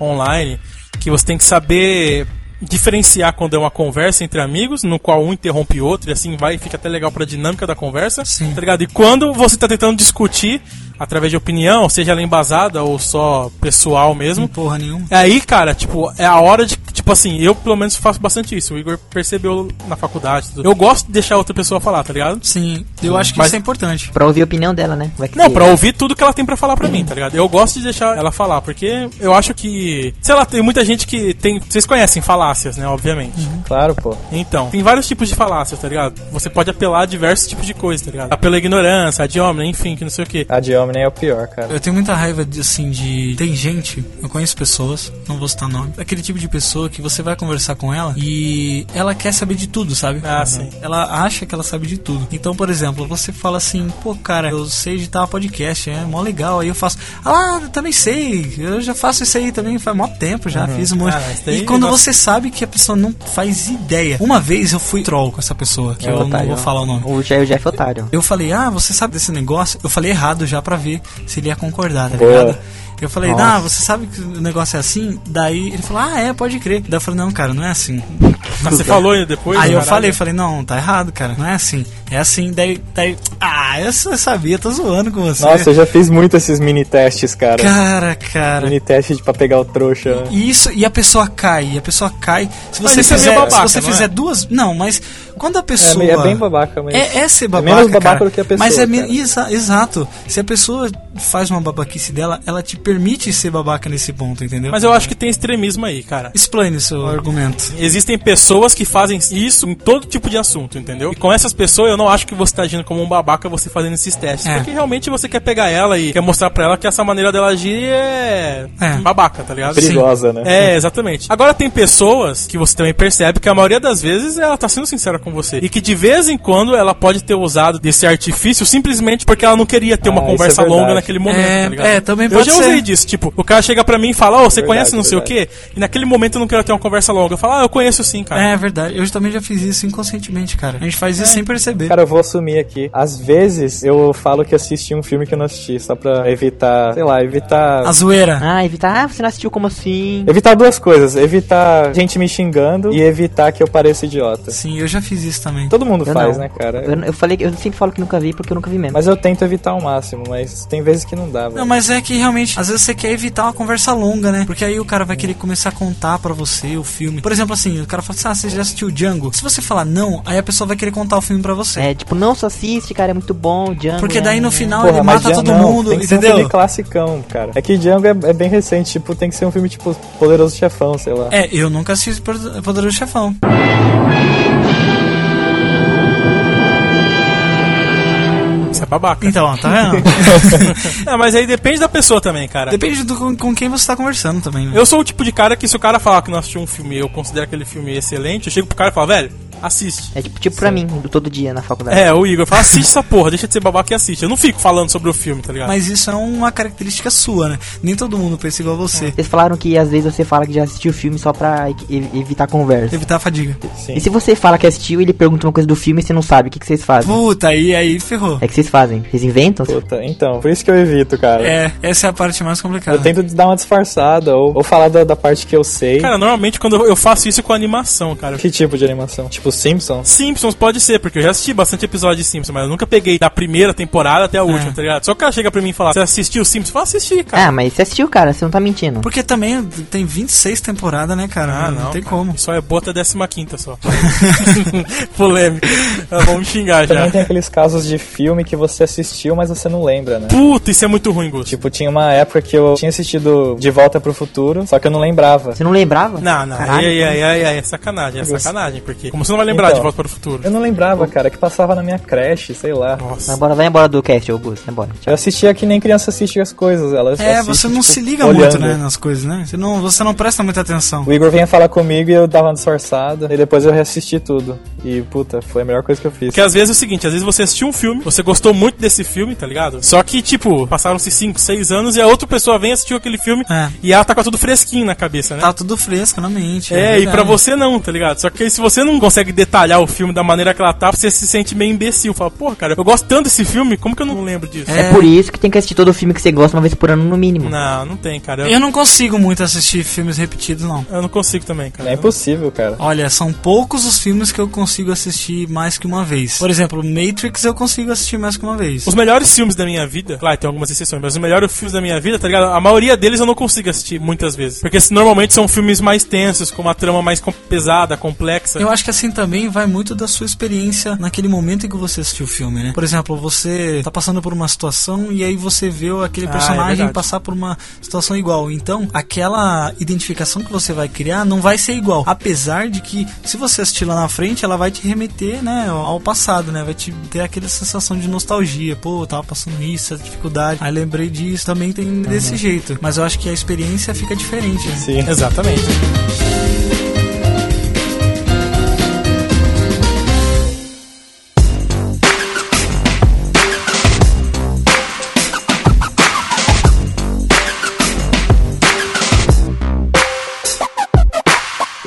online, que você tem que saber diferenciar quando é uma conversa entre amigos, no qual um interrompe o outro, e assim vai e fica até legal pra dinâmica da conversa, Sim. tá ligado? E quando você tá tentando discutir através de opinião, seja ela embasada ou só pessoal mesmo, Porra nenhuma. Aí, cara, tipo, é a hora de. Tipo assim, eu pelo menos faço bastante isso. O Igor percebeu na faculdade. Tudo. Eu gosto de deixar outra pessoa falar, tá ligado? Sim, eu acho que Mas- isso é importante. Pra ouvir a opinião dela, né? Que Não, se- pra ouvir tudo que ela tem pra falar pra mim, tá ligado? Eu gosto de deixar ela falar, porque eu acho que. Sei lá, tem muita gente que tem. Vocês conhecem falácias, né? Obviamente. Claro, pô. Então, tem vários tipos de falácias, tá ligado? Você pode apelar a diversos tipos de coisa, tá ligado? Apela à ignorância, a de homem, enfim, que não sei o quê. A de homem é o pior, cara. Eu tenho muita raiva de, assim, de. Tem gente, eu conheço pessoas, não vou citar nome, aquele tipo de pessoa que que você vai conversar com ela e ela quer saber de tudo, sabe? Ah, sim. Ela acha que ela sabe de tudo. Então, por exemplo, você fala assim, pô, cara, eu sei editar podcast, é mó legal. Aí eu faço, ah, eu também sei, eu já faço isso aí também faz mó tempo, já fiz um monte. Ah, e quando você sabe que a pessoa não faz ideia. Uma vez eu fui troll com essa pessoa, que É eu não otário. vou falar o nome. O Jeff, é otário. Eu falei, ah, você sabe desse negócio? Eu falei errado já pra ver se ele ia concordar, tá Boa. ligado? Eu falei, Nossa. ah, você sabe que o negócio é assim? Daí ele falou, ah, é, pode crer. Daí eu falei, não, cara, não é assim. Ah, você falou depois? Aí eu caralho? falei, falei, não, tá errado, cara, não é assim. É assim, daí, daí ah, eu sabia, tô zoando com você. Nossa, eu já fiz muito esses mini testes, cara. Cara, cara. Mini teste de- pra pegar o trouxa. E Isso, e a pessoa cai, e a pessoa cai. Se Mas você é fizer, meio babaca, se você fizer é? duas, não, mas quando a É, pessoa meio- é bem babaca, mas. É, é ser É babaca, menos babaca cara. do que a pessoa, Mas é cara. exa- exato. Se a pessoa faz uma babaquice dela, ela te permite ser babaca nesse ponto, entendeu? Mas eu acho que tem extremismo aí, cara. Explaine seu argumento. Existem pessoas que fazem isso em todo tipo de assunto, entendeu? E com essas pessoas eu não acho que você tá agindo como um babaca você fazendo esses testes. É. Porque realmente você quer pegar ela e quer mostrar pra ela que essa maneira dela agir é, É. babaca, tá ligado? Perigosa, né? É, exatamente. Agora tem pessoas que você também percebe que a maioria das vezes ela tá sendo sincera com você. E que de vez em quando ela pode ter usado desse artifício simplesmente porque ela não queria ter uma Ah, conversa é verdade. longa naquele momento, É, tá ligado? é, também Eu pode já ser. usei disso, tipo, o cara chega pra mim e fala, ô, você Verdade, conhece não sei o verdade. quê? E naquele momento eu não quero ter uma conversa longa. Eu falo, ah, eu conheço sim, cara. É verdade. Eu também já fiz isso inconscientemente, cara. A gente faz isso sem perceber. Cara, eu vou assumir aqui. Às vezes eu falo que assisti um filme que eu não assisti, só pra evitar, sei lá, evitar. A zoeira. Ah, evitar. Ah, você não assistiu como assim? Evitar duas coisas. Evitar gente me xingando e evitar que eu pareça idiota. Sim, eu já fiz isso também. Todo mundo Eu faz, não. né, cara? Eu, eu falei que eu sempre falo que nunca vi porque eu nunca vi mesmo. Mas eu tento evitar ao máximo, mas tem vezes que não dá, velho. Não, mas é que realmente, às vezes você quer evitar uma conversa longa, né? Porque aí o cara vai querer começar a contar pra você o filme. Por exemplo, assim, o cara fala assim, ah, você já assistiu Django? Se você falar não, aí a pessoa vai querer contar o filme pra você. É, tipo, não só assiste, cara, é muito bom, Django. Porque daí no é- final Porra, ele mata todo não, mundo, tem que ser um entendeu? filme classicão, cara. É que Django é, é bem recente, tipo, tem que ser um filme tipo Poderoso Chefão, sei lá. É, eu nunca assisti Pod- Poderoso Chefão. Babaca. Então, tá vendo? [LAUGHS] É, mas aí depende da pessoa também, cara. Depende do com, com quem você tá conversando também. né? Eu sou o tipo de cara que se o cara falar que não assistiu um filme e eu considero aquele filme excelente, eu chego pro cara e falo, velho, assiste. É tipo, tipo pra mim, do todo dia na faculdade. É, o Igor fala, assiste essa porra, deixa de ser babaca e assiste. Eu não fico falando sobre o filme, tá ligado? Mas isso é uma característica sua, né? Nem todo mundo pensa igual a você. Vocês falaram que às vezes você fala que já assistiu o filme só pra e- evitar conversa. Evitar a fadiga. Sim. E se você fala que assistiu e ele pergunta uma coisa do filme e você não sabe, o que, que vocês fazem? Puta, aí, aí ferrou. É que vocês fazem? Vocês inventam? Puta, então, por isso que eu evito, cara. É, essa é a parte mais complicada. Eu tento dar uma disfarçada, ou, ou falar da, da parte que eu sei. Cara, normalmente quando eu- eu faço isso com animação, cara. Que tipo de animação? Tipo Simpsons? Simpsons pode ser, porque eu já assisti bastante episódio de Simpsons, mas eu nunca peguei da primeira temporada até a última, tá ligado? Só que o cara chega pra mim e fala, você assistiu Simpsons? Eu falo, assisti, cara. Ah, mas você assistiu, cara, você não tá mentindo. Porque também tem 26 temporadas, né, cara? Ah, não, não, tem cara. como. Só é bota 15 só. [LAUGHS] Polêmica. Ah, Vamos me xingar já. Também tem aqueles casos de filme que você assistiu, mas você não lembra, né? Puta, isso é muito ruim, Gus. Tipo, tinha uma época que eu tinha assistido De Volta pro Futuro, só que eu não lembrava. Você não lembrava? Não, não, Caralho. aí, aí, aí, aí, é sacanagem, é sacanagem, porque como você não vai lembrar Então. de Volta para o Futuro? Eu não lembrava, cara, que passava na minha creche, sei lá. Vai Nossa. embora, vai embora do cast, Augusto. Vai embora. Tchau. Eu assistia que nem criança assiste as coisas. Ela É, assiste, você não tipo, se liga olhando. muito, né, nas coisas, né? Você não, você não presta muita atenção. O Igor vinha falar comigo e eu dava uma disfarçada. E depois eu reassisti tudo. E, puta, foi a melhor coisa que eu fiz. Porque às vezes é o seguinte, às vezes você assistiu um filme, você gostou muito desse filme, tá ligado? Só que, tipo, passaram-se 5, 6 anos e a outra pessoa vem assistiu aquele filme É. e ela tá com tudo fresquinho na cabeça, né? Tá tudo fresco na mente. É, e verdade. pra você não, tá ligado? Só que se você não consegue detalhar o filme da maneira que ela tá, você se sente meio imbecil. Fala, porra, cara, eu gosto tanto desse filme, como que eu não lembro disso? É. por isso que tem que assistir todo o filme que você gosta uma vez por ano, no mínimo. Não, não tem, cara. Eu, Eu não consigo muito assistir filmes repetidos, não. eu não consigo também, cara. É impossível, cara. Olha, são poucos os filmes que eu consigo assistir mais que uma vez. Por exemplo, Matrix eu consigo assistir mais que uma vez. Os melhores filmes da minha vida, claro, tem algumas exceções, mas os melhores filmes da minha vida, tá ligado? A maioria deles eu não consigo assistir muitas vezes. Porque normalmente são filmes mais tensos, com uma trama mais com- pesada, complexa. Eu acho que assim também vai muito da sua experiência naquele momento em que você assistiu o filme, né? Por exemplo, você tá passando por uma situação e aí você vê aquele Ah, é personagem passar por uma situação igual. Então, aquela identificação que você vai criar não vai ser igual. Apesar de que, se você assistir lá na frente, ela vai te remeter, né, ao passado, né? Vai te ter aquela sensação de nostalgia. Pô, eu tava passando isso, essa dificuldade. Aí lembrei disso, também tem desse jeito. Mas eu acho que a experiência fica diferente, né? Sim. [LAUGHS] Exatamente.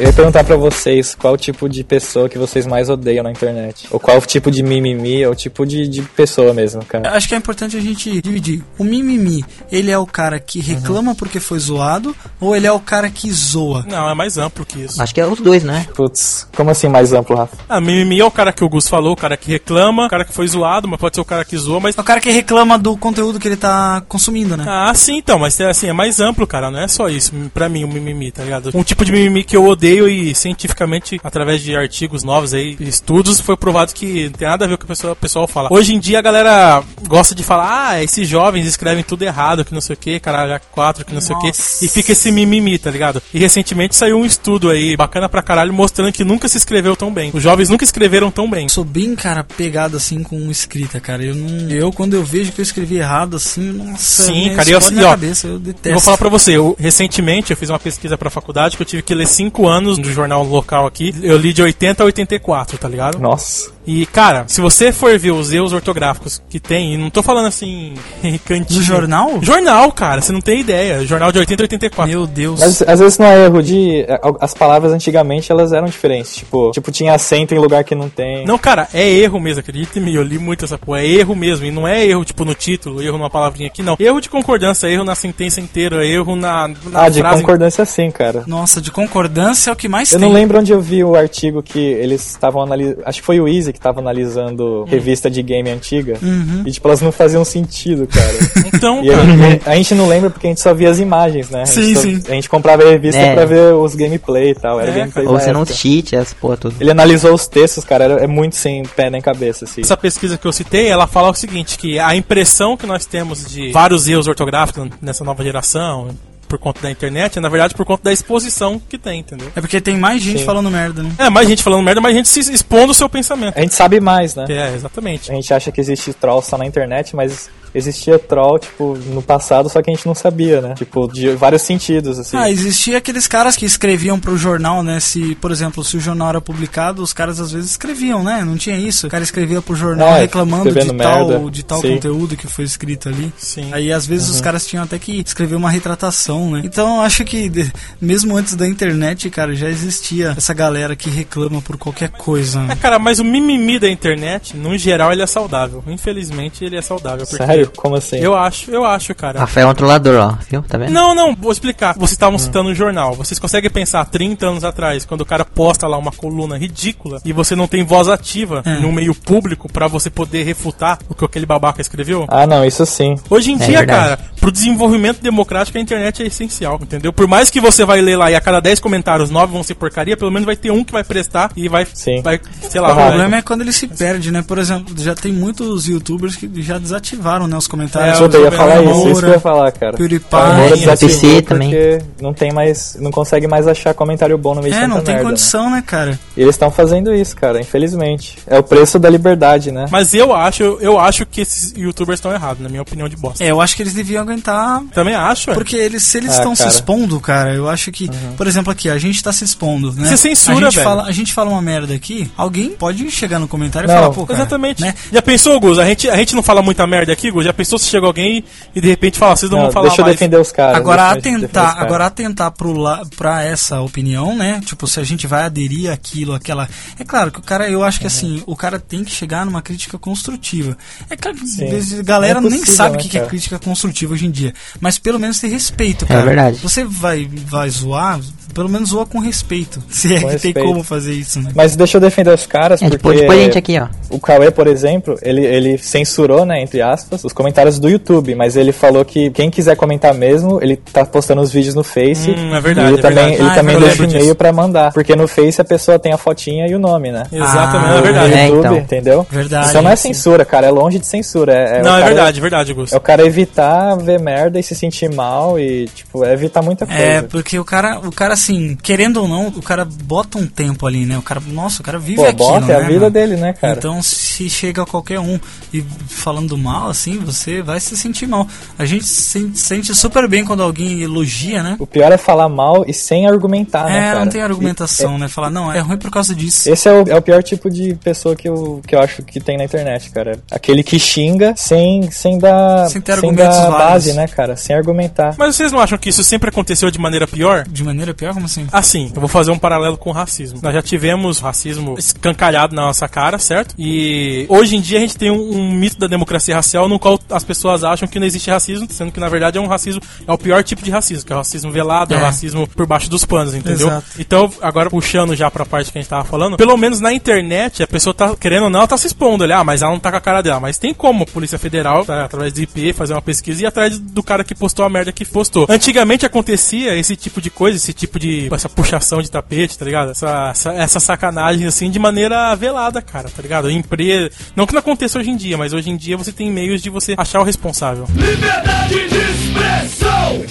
Eh, Eu ia perguntar pra vocês qual tipo de pessoa que vocês mais odeiam na internet. Ou qual tipo de mimimi, ou tipo de, de pessoa mesmo, cara. Acho que é importante a gente dividir. O mimimi, ele é o cara que reclama porque foi zoado, ou ele é o cara que zoa? Não, é mais amplo que isso. Acho que é os dois, né? Putz, como assim mais amplo, Rafa? Ah, mimimi é o cara que o Gus falou, o cara que reclama, o cara que foi zoado, mas pode ser o cara que zoa, mas. É o cara que reclama do conteúdo que ele tá consumindo, né? Ah, sim, então, mas é assim, é mais amplo, cara, não é só isso, pra mim, o mimimi, tá ligado? Um tipo de mimimi que eu odeio e cientificamente, através de artigos novos aí, estudos, foi provado que não tem nada a ver com o que o pessoal, fala. Hoje em dia a galera gosta de falar, ah, esses jovens escrevem tudo errado, que não sei o que, caralho, quatro, que não sei o que, Nossa. e fica esse mimimi, tá ligado? E recentemente saiu um estudo aí, bacana pra caralho, mostrando que nunca se escreveu tão bem. Os jovens nunca escreveram tão bem. Sou bem, cara, pegado assim com escrita, cara. Eu não. Eu, quando eu vejo que eu escrevi errado, assim, nossa, Sim, cara, eu- na ó, cabeça, eu Eu detesto. vou falar pra você, eu, recentemente eu fiz uma pesquisa pra faculdade que eu tive que ler 5 anos do jornal local aqui. Eu li de 80 a 84, tá ligado? Nossa. E, cara, se você for ver os erros ortográficos que tem, e não tô falando assim, [LAUGHS] cantinho. No jornal? Jornal, cara, você não tem ideia. Jornal de 80 a 84. Meu Deus. Mas às vezes não é erro de. As palavras antigamente elas eram diferentes. Tipo, tipo tinha acento em lugar que não tem. Não, cara, é erro mesmo, acredite em mim, eu li muito essa porra, é erro mesmo, e não é erro tipo no título, erro numa palavrinha aqui, não. Erro de concordância, erro na sentença inteira, erro na, na Ah, de frase. concordância sim, cara. Nossa, de concordância é o que mais Eu tem. não lembro onde eu vi o artigo que eles estavam analisando. Acho que foi o Easy que estava analisando revista de game antiga. Uhum. E tipo, elas não faziam sentido, cara. [LAUGHS] Então, E a, cara, gente, a gente não lembra porque a gente só via as imagens, né? A gente Sim, só- sim. A gente comprava a revista É. pra ver os gameplay e tal. Era É, gameplay Ou você não cheat, essa porra tudo. Ele analisou os textos, cara, era, é muito sem pé nem cabeça, assim. Essa pesquisa que eu citei, ela fala o seguinte, que a impressão que nós temos de vários erros ortográficos nessa nova geração, por conta da internet, é na verdade por conta da exposição que tem, entendeu? É porque tem mais gente Sim. falando merda, né? É, mais gente falando merda, mais gente se expondo o seu pensamento. A gente sabe mais, né? É, exatamente. A gente acha que existe troll só na internet, mas existia troll, tipo, no passado, só que a gente não sabia, né? Tipo, de vários sentidos, assim. Ah, existia aqueles caras que escreviam pro jornal, né? Se, por exemplo, se o jornal era publicado, os caras às vezes escreviam, né? Não tinha isso. O cara escrevia pro jornal É, reclamando de tal, de tal Sim. conteúdo que foi escrito ali. Sim. Aí às vezes os caras tinham até que escrever uma retratação, né? Então eu acho que de- mesmo antes da internet, cara, já existia essa galera que reclama por qualquer coisa. É, Né? cara, mas o mimimi da internet, no geral, ele é saudável. Infelizmente, ele é saudável. Porque Sério? Como assim? Eu acho, eu acho, cara. Rafael é um trollador, ó, viu? Tá vendo? Não, não, vou explicar. Vocês estavam citando um jornal. Vocês conseguem pensar 30 anos atrás, quando o cara posta lá uma coluna ridícula e você não tem voz ativa É. no meio público pra você poder refutar o que aquele babaca escreveu? Ah, não, isso sim. Hoje em É dia, verdade. cara, pro desenvolvimento democrático a internet é essencial, entendeu? Por mais que você vai ler lá e a cada 10 comentários 9 vão ser porcaria, pelo menos vai ter um que vai prestar e vai, Sim. vai sei O lá, vai- problema é quando ele se perde, né? Por exemplo, já tem muitos youtubers que já desativaram né, os comentários. É, Puta, eu ia falar isso, Moura, isso que eu ia falar, cara. PewDiePie, Moura e NPC também. porque não tem mais, não consegue mais achar comentário bom no meio de É, não tem merda, né? condição, né, cara? E eles estão fazendo isso, cara, infelizmente. É o preço da liberdade, né? Mas eu acho, eu acho que esses youtubers estão errados, na minha opinião de bosta. É, eu acho que eles deviam aguentar. Também acho, é. Porque eles, se eles Ah, estão se cara. expondo, cara, eu acho que, por exemplo, aqui, a gente tá se expondo, né? Você censura, a gente velho. fala A gente fala uma merda aqui, alguém pode chegar no comentário Não, e falar, pô, cara, Exatamente. né? Já pensou, Gus? A gente, a gente não fala muita merda aqui, Gus? Já pensou se chega alguém e de repente fala, vocês não, Não, vão falar deixa eu mais? defender os caras. Agora deixa eu defender os atentar, caras. agora atentar pro la, pra essa opinião, né? Tipo, se a gente vai aderir àquilo, aquela. É claro que o cara, eu acho que assim, o cara tem que chegar numa crítica construtiva. É claro que às vezes a galera é nem possível, sabe o né, que que é crítica construtiva hoje em dia. Mas pelo menos ter respeito, É cara. verdade. Você vai, vai zoar, pelo menos zoa com respeito. [LAUGHS] Se é Com que tem respeito. como fazer isso, né? Mas deixa eu defender os caras, É, porque tipo, tipo a gente aqui, ó. o Cauê, por exemplo, ele, ele censurou, né, entre aspas, os comentários do YouTube, mas ele falou que quem quiser comentar mesmo, ele tá postando os vídeos no Face. Hum, é verdade, E ele é também, verdade. ele Ah, também eu deixa o e-mail pra mandar. Porque no Face a pessoa tem a fotinha e o nome, né? Exatamente, Ah, é verdade. No É, YouTube, então. entendeu? Verdade, Então não é censura, cara, é longe de censura. É, é não, é cara- verdade, é verdade, Gus. É o cara evitar ver merda e se sentir mal e, tipo, é evitar muita coisa. É, porque o cara, o cara assim, querendo ou não, o cara bota um tempo ali, né? O cara, nossa, o cara vive Pô, aquilo, bota, é a né, vida mano? dele, né, cara? Então, se chega qualquer um e falando mal, assim, você vai se sentir mal. A gente se sente super bem quando alguém elogia, né? O pior é falar mal e sem argumentar, né, é, não tem argumentação, né? Falar, não, é ruim por causa disso. Esse é o, é o pior tipo de pessoa que eu, que eu acho que tem na internet, cara. Aquele que xinga sem, sem dar, Sem ter argumentos dar base, né, cara? Sem argumentar. Mas vocês não acham que isso sempre aconteceu de maneira pior? De maneira pior? Como assim? Assim, eu vou fazer um paralelo com o racismo. Nós já tivemos racismo escancalhado na nossa cara, certo? E hoje em dia a gente tem um, um mito da democracia racial no qual as pessoas acham que não existe racismo, sendo que na verdade é um racismo, é o pior tipo de racismo, que é o racismo velado, é, o É. racismo por baixo dos panos, entendeu? Exato. Então, agora puxando já pra parte que a gente tava falando, pelo menos na internet, a pessoa tá, querendo ou não, ela tá se expondo ali, ah, mas ela não tá com a cara dela. Mas tem como a Polícia Federal, tá, através do IP, fazer uma pesquisa e ir atrás do cara que postou a merda que postou. Antigamente acontecia esse tipo de coisa, esse tipo de. essa puxação de tapete, tá ligado? Essa, essa, essa sacanagem, assim, de maneira velada, cara, tá ligado? Empresa. Não que não aconteça hoje em dia, mas hoje em dia você tem meios de você achar o responsável. Liberdade de expressão.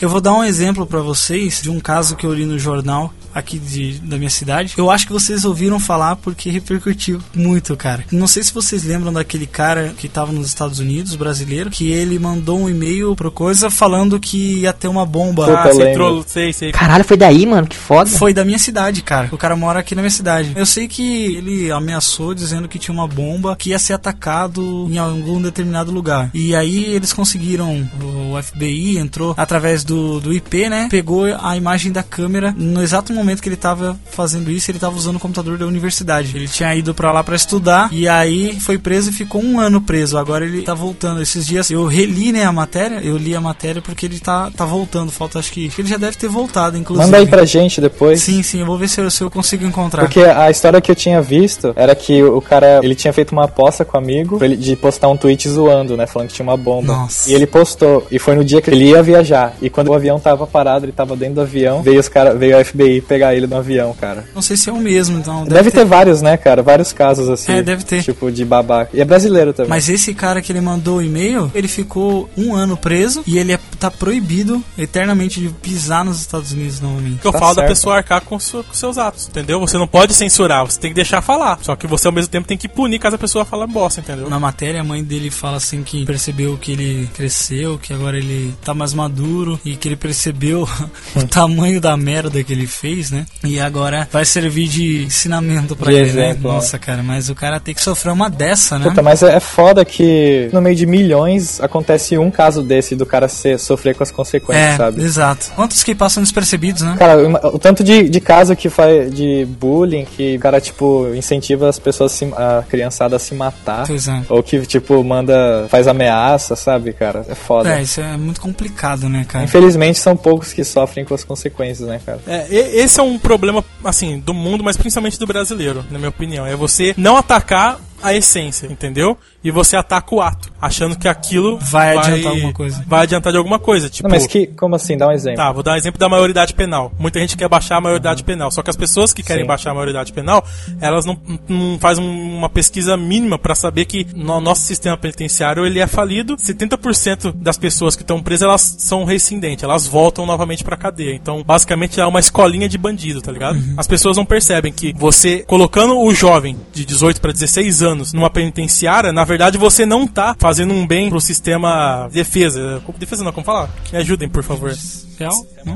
Eu vou dar um exemplo pra vocês de um caso que eu li no jornal aqui de, da minha cidade. Eu acho que vocês ouviram falar porque repercutiu muito, cara. Não sei se vocês lembram daquele cara que tava nos Estados Unidos, brasileiro, que ele mandou um e-mail pro coisa falando que ia ter uma bomba. Puta, Ah, troll, sei, sei. Caralho, foi daí, mano, que foda. Foi da minha cidade, cara. O cara mora aqui na minha cidade. Eu sei que ele ameaçou dizendo que tinha uma bomba que ia ser atacado em algum determinado lugar. E aí eles conseguiram, o FBI entrou através do, do IP, né? Pegou a imagem da câmera no exato momento que ele tava fazendo isso, ele tava usando o computador da universidade. Ele tinha ido pra lá pra estudar e aí foi preso e ficou um ano preso. Agora ele tá voltando. Esses dias eu reli, né, a matéria. Eu li a matéria porque ele tá, tá voltando. Falta, acho que, ele já deve ter voltado, inclusive. Manda aí pra gente depois. Sim, sim, eu vou ver se eu, se eu consigo encontrar. Porque a história que eu tinha visto era que o cara, ele tinha feito uma aposta com um amigo de postar um tweet zoando, né? Falando que tinha uma bomba. Nossa. E ele postou. E foi no dia que ele ia viajar. E quando o avião tava parado, ele tava dentro do avião, veio os cara, veio a FBI pegar ele no avião, cara. Não sei se é o mesmo, então. Deve, ter... vários, né, cara? Vários casos assim. É, deve ter. Tipo, de babaca. E é brasileiro também. Mas esse cara que ele mandou o e-mail, ele ficou um ano preso e ele é, tá proibido eternamente de pisar nos Estados Unidos novamente. que eu Tá falo da certo. pessoa arcar com, su- com seus atos, entendeu? Você não pode censurar, você tem que deixar falar. Só que você ao mesmo tempo tem que punir caso a pessoa fala bosta, entendeu? Na matéria, a mãe dele fala assim que percebeu que ele cresceu, que agora ele tá mais maduro e que ele percebeu [LAUGHS] o tamanho da merda que ele fez, né? E agora vai servir de ensinamento pra De ele, né? exemplo, Nossa, cara, mas o cara tem que sofrer uma dessa, né? Puta, mas é é foda que no meio de milhões acontece um caso desse do cara ser, sofrer com as consequências, é, sabe? exato. Quantos que passam despercebidos, né? Cara, o- tanto de, de caso que faz de bullying que o cara, tipo, incentiva as pessoas, a se- a criançada a se matar. Pois é. Ou que, tipo, manda, faz ameaça, sabe, cara? É foda. É, isso é muito complicado, né, cara? Infelizmente são poucos que sofrem com as consequências, né, cara? É, e- esse é um problema, assim, do mundo, mas principalmente do brasileiro, na minha opinião. É você não atacar a essência, entendeu? E você ataca o ato, achando que aquilo Vai adiantar alguma coisa. Vai adiantar de alguma coisa, tipo... Não, mas que, como assim? Dá um exemplo. Tá, vou dar um exemplo da maioridade penal. Muita gente quer baixar a maioridade penal, só que as pessoas que querem Sim. baixar a maioridade penal, elas não, não fazem uma pesquisa mínima pra saber que no nosso sistema penitenciário ele é falido. 70% das pessoas que estão presas, elas são reincidentes, elas voltam novamente pra cadeia. Então, basicamente é uma escolinha de bandido, tá ligado? As pessoas não percebem que você colocando o jovem de 18 pra 16 anos numa penitenciária, na verdade você não tá fazendo um bem pro sistema de defesa. Defesa não, como falar? Me ajudem, por favor.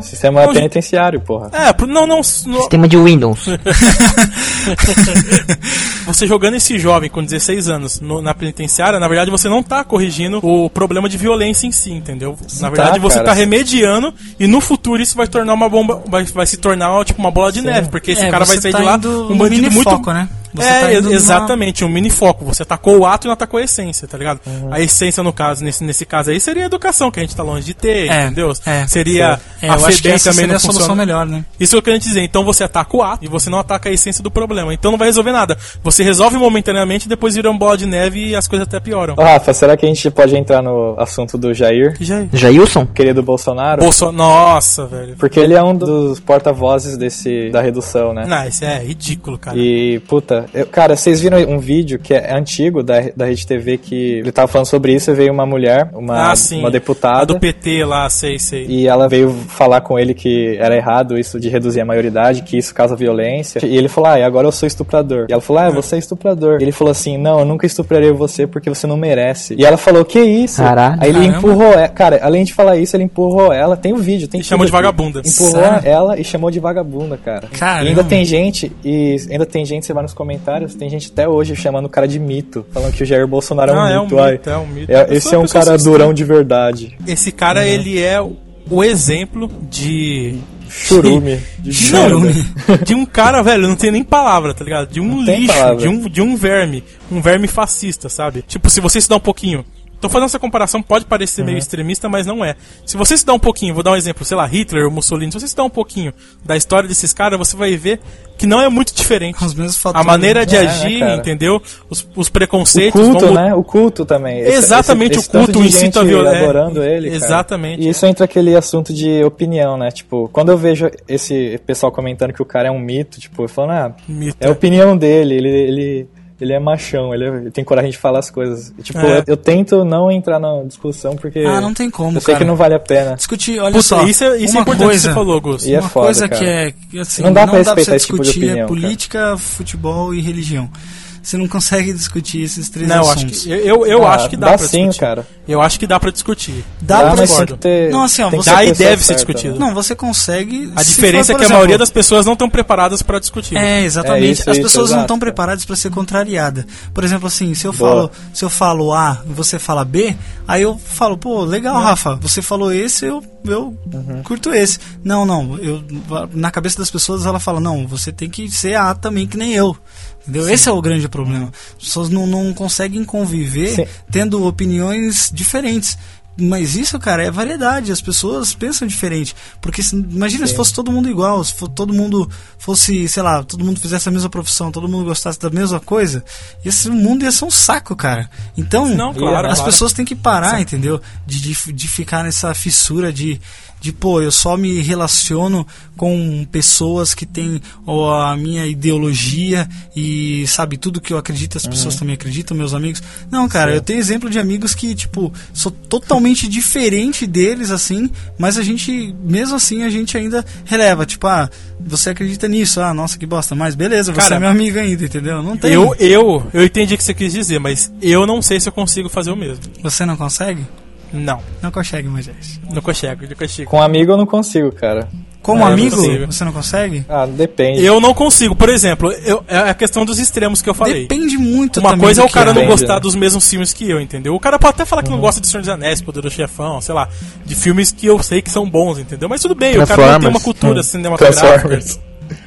Sistema Não, penitenciário, porra. É, não, não, não. Sistema de Windows. [LAUGHS] Você jogando esse jovem com 16 anos no- na penitenciária, na verdade você não tá corrigindo o problema de violência em si, entendeu? Na verdade Tá, você cara. tá remediando e no futuro isso vai tornar uma bomba, vai, vai se tornar tipo uma bola de neve, porque esse É, cara vai sair tá de lá um bandido muito foco, né? Você é, tá indo numa- exatamente, um mini foco. Você atacou o ato e não atacou a essência, tá ligado? Uhum. A essência, no caso, nesse, nesse caso aí, seria a educação, que a gente tá longe de ter, É, entendeu? é. seria É, a eu acho que FEBEM essa também seria não a solução melhor, né? Isso é o que eu queria dizer. Então você ataca o ato e você não ataca a essência do problema. Então não vai resolver nada. Você resolve momentaneamente e depois vira uma bola de neve e as coisas até pioram. Ô, Rafa, será que a gente pode entrar no assunto do Jair? É. Jailson? Querido Bolsonaro? Bolso... Nossa, velho. Porque ele é um dos porta-vozes desse da redução, né? Não, isso é ridículo, cara. E, puta, eu- cara, vocês viram um vídeo que é antigo da, da Rede TV que ele tava falando sobre isso e veio uma mulher, uma, ah, sim. uma A deputada. do PT lá, sei, sei. E ela veio falar com ele que era errado isso de reduzir a maioridade, que isso causa violência. E ele falou, ah, e agora eu sou estuprador. E ela falou, ah, você é estuprador. E ele falou assim, não, eu nunca estuprarei você porque você não merece. E ela falou, que isso? Caralho. Aí ele Caramba. empurrou ela. Cara, além de falar isso, ele empurrou ela. Tem o vídeo, tem E chamou de vagabunda. Empurrou Sério? ela e chamou de vagabunda, cara. Caramba. E ainda tem gente, e ainda tem gente, você vai nos comentários, tem gente até hoje chamando o cara de mito, falando que o Jair Bolsonaro é um Ah, é um mito. mito, é um mito. É- Eu esse sou é um pessoa cara sensível. durão de verdade. Esse cara, ele é o- exemplo de Churume. De de, merda. de um cara, velho, não tem nem palavra, tá ligado? De um Não lixo, de um, de um verme. Um verme fascista, sabe? Tipo, se você estudar um pouquinho. Tô fazendo essa comparação, pode parecer Uhum. meio extremista, mas não é. Se você estudar um pouquinho, vou dar um exemplo, sei lá, Hitler ou Mussolini, se você estudar um pouquinho da história desses caras, você vai ver que não é muito diferente. Os mesmos A fatores. maneira de É, né, agir, cara? entendeu? Os, os O preconceitos culto, vão né? O culto também. Exatamente, esse, esse o culto incita a violência. adorando ele, cara. Exatamente. E isso entra aquele assunto de opinião, né? Tipo, quando eu vejo esse pessoal comentando que o cara é um mito, tipo, eu falo, ah, Mito. é a opinião dele, ele, ele, ele é machão, ele, é- ele tem coragem de falar as coisas. E, Tipo, É. eu, eu tento não entrar na discussão porque Ah, não tem como, eu sei cara. que não vale a pena. Discutir, olha Puta, só. isso é, isso é uma importante coisa, que você falou, Gus. E é uma foda, coisa cara. que é assim, Não dá pra respeitar você esse tipo de discutir opinião, é política, futebol e religião. Você não consegue discutir esses três Não, eu acho assuntos. que, eu, eu, eu Ah, acho que dá, dá pra sim, discutir. cara. Eu acho que dá pra discutir. Dá Dá, pra ter, Não, assim, ó, você- Dá a e deve ser discutido. né? Não, você consegue. A diferença for, é que a exemplo, maioria das pessoas não estão preparadas pra discutir. É, exatamente. É isso, As isso, pessoas não estão preparadas para ser contrariada. Por exemplo, assim, se eu Boa. falo, se eu falo A, e você fala B, aí eu falo, pô, legal, Rafa, você falou esse, eu eu Uhum. curto esse. Não, não, eu na cabeça das pessoas ela fala, não, você tem que ser A também que nem eu. Entendeu? Esse é o grande problema. As pessoas não, não conseguem conviver Sim. tendo opiniões diferentes. Mas isso, cara, é variedade. As pessoas pensam diferente. Porque se- imagina se fosse todo mundo igual, se fo- todo mundo fosse, sei lá, todo mundo fizesse a mesma profissão, todo mundo gostasse da mesma coisa, esse mundo ia ser um saco, cara. Então, Não, claro, as claro. pessoas têm que parar, entendeu? De, de, de ficar nessa fissura de, de, pô, eu só me relaciono com pessoas que têm ó, a minha ideologia e, sabe, tudo que eu acredito, as pessoas também acreditam, meus amigos. Não, cara, eu tenho exemplo de amigos que, tipo, sou totalmente [LAUGHS] diferente deles, assim, mas a gente, mesmo assim, a gente ainda releva. Tipo, ah, você acredita nisso? Ah, nossa, que bosta. Mas beleza, você Cara, é meu amigo ainda, entendeu? Não tem. Eu, eu, eu entendi o que você quis dizer, mas eu não sei se eu consigo fazer o mesmo. Você não consegue? Não, Não consegue, Moisés. não consigo, não consigo. Com amigo eu não consigo, cara. Como É, não amigo, consigo. você não consegue? Ah, depende. Eu não consigo. Por exemplo, eu, é a questão dos extremos que eu falei. Depende muito Uma coisa é o cara não Depende, gostar né? dos mesmos filmes que eu, entendeu? O cara pode até falar que Uhum. não gosta de Senhor dos Anéis, Poder do Chefão, sei lá, de filmes que eu sei que são bons, entendeu? Mas tudo bem, o cara não tem uma cultura cinematográfica. Transformers.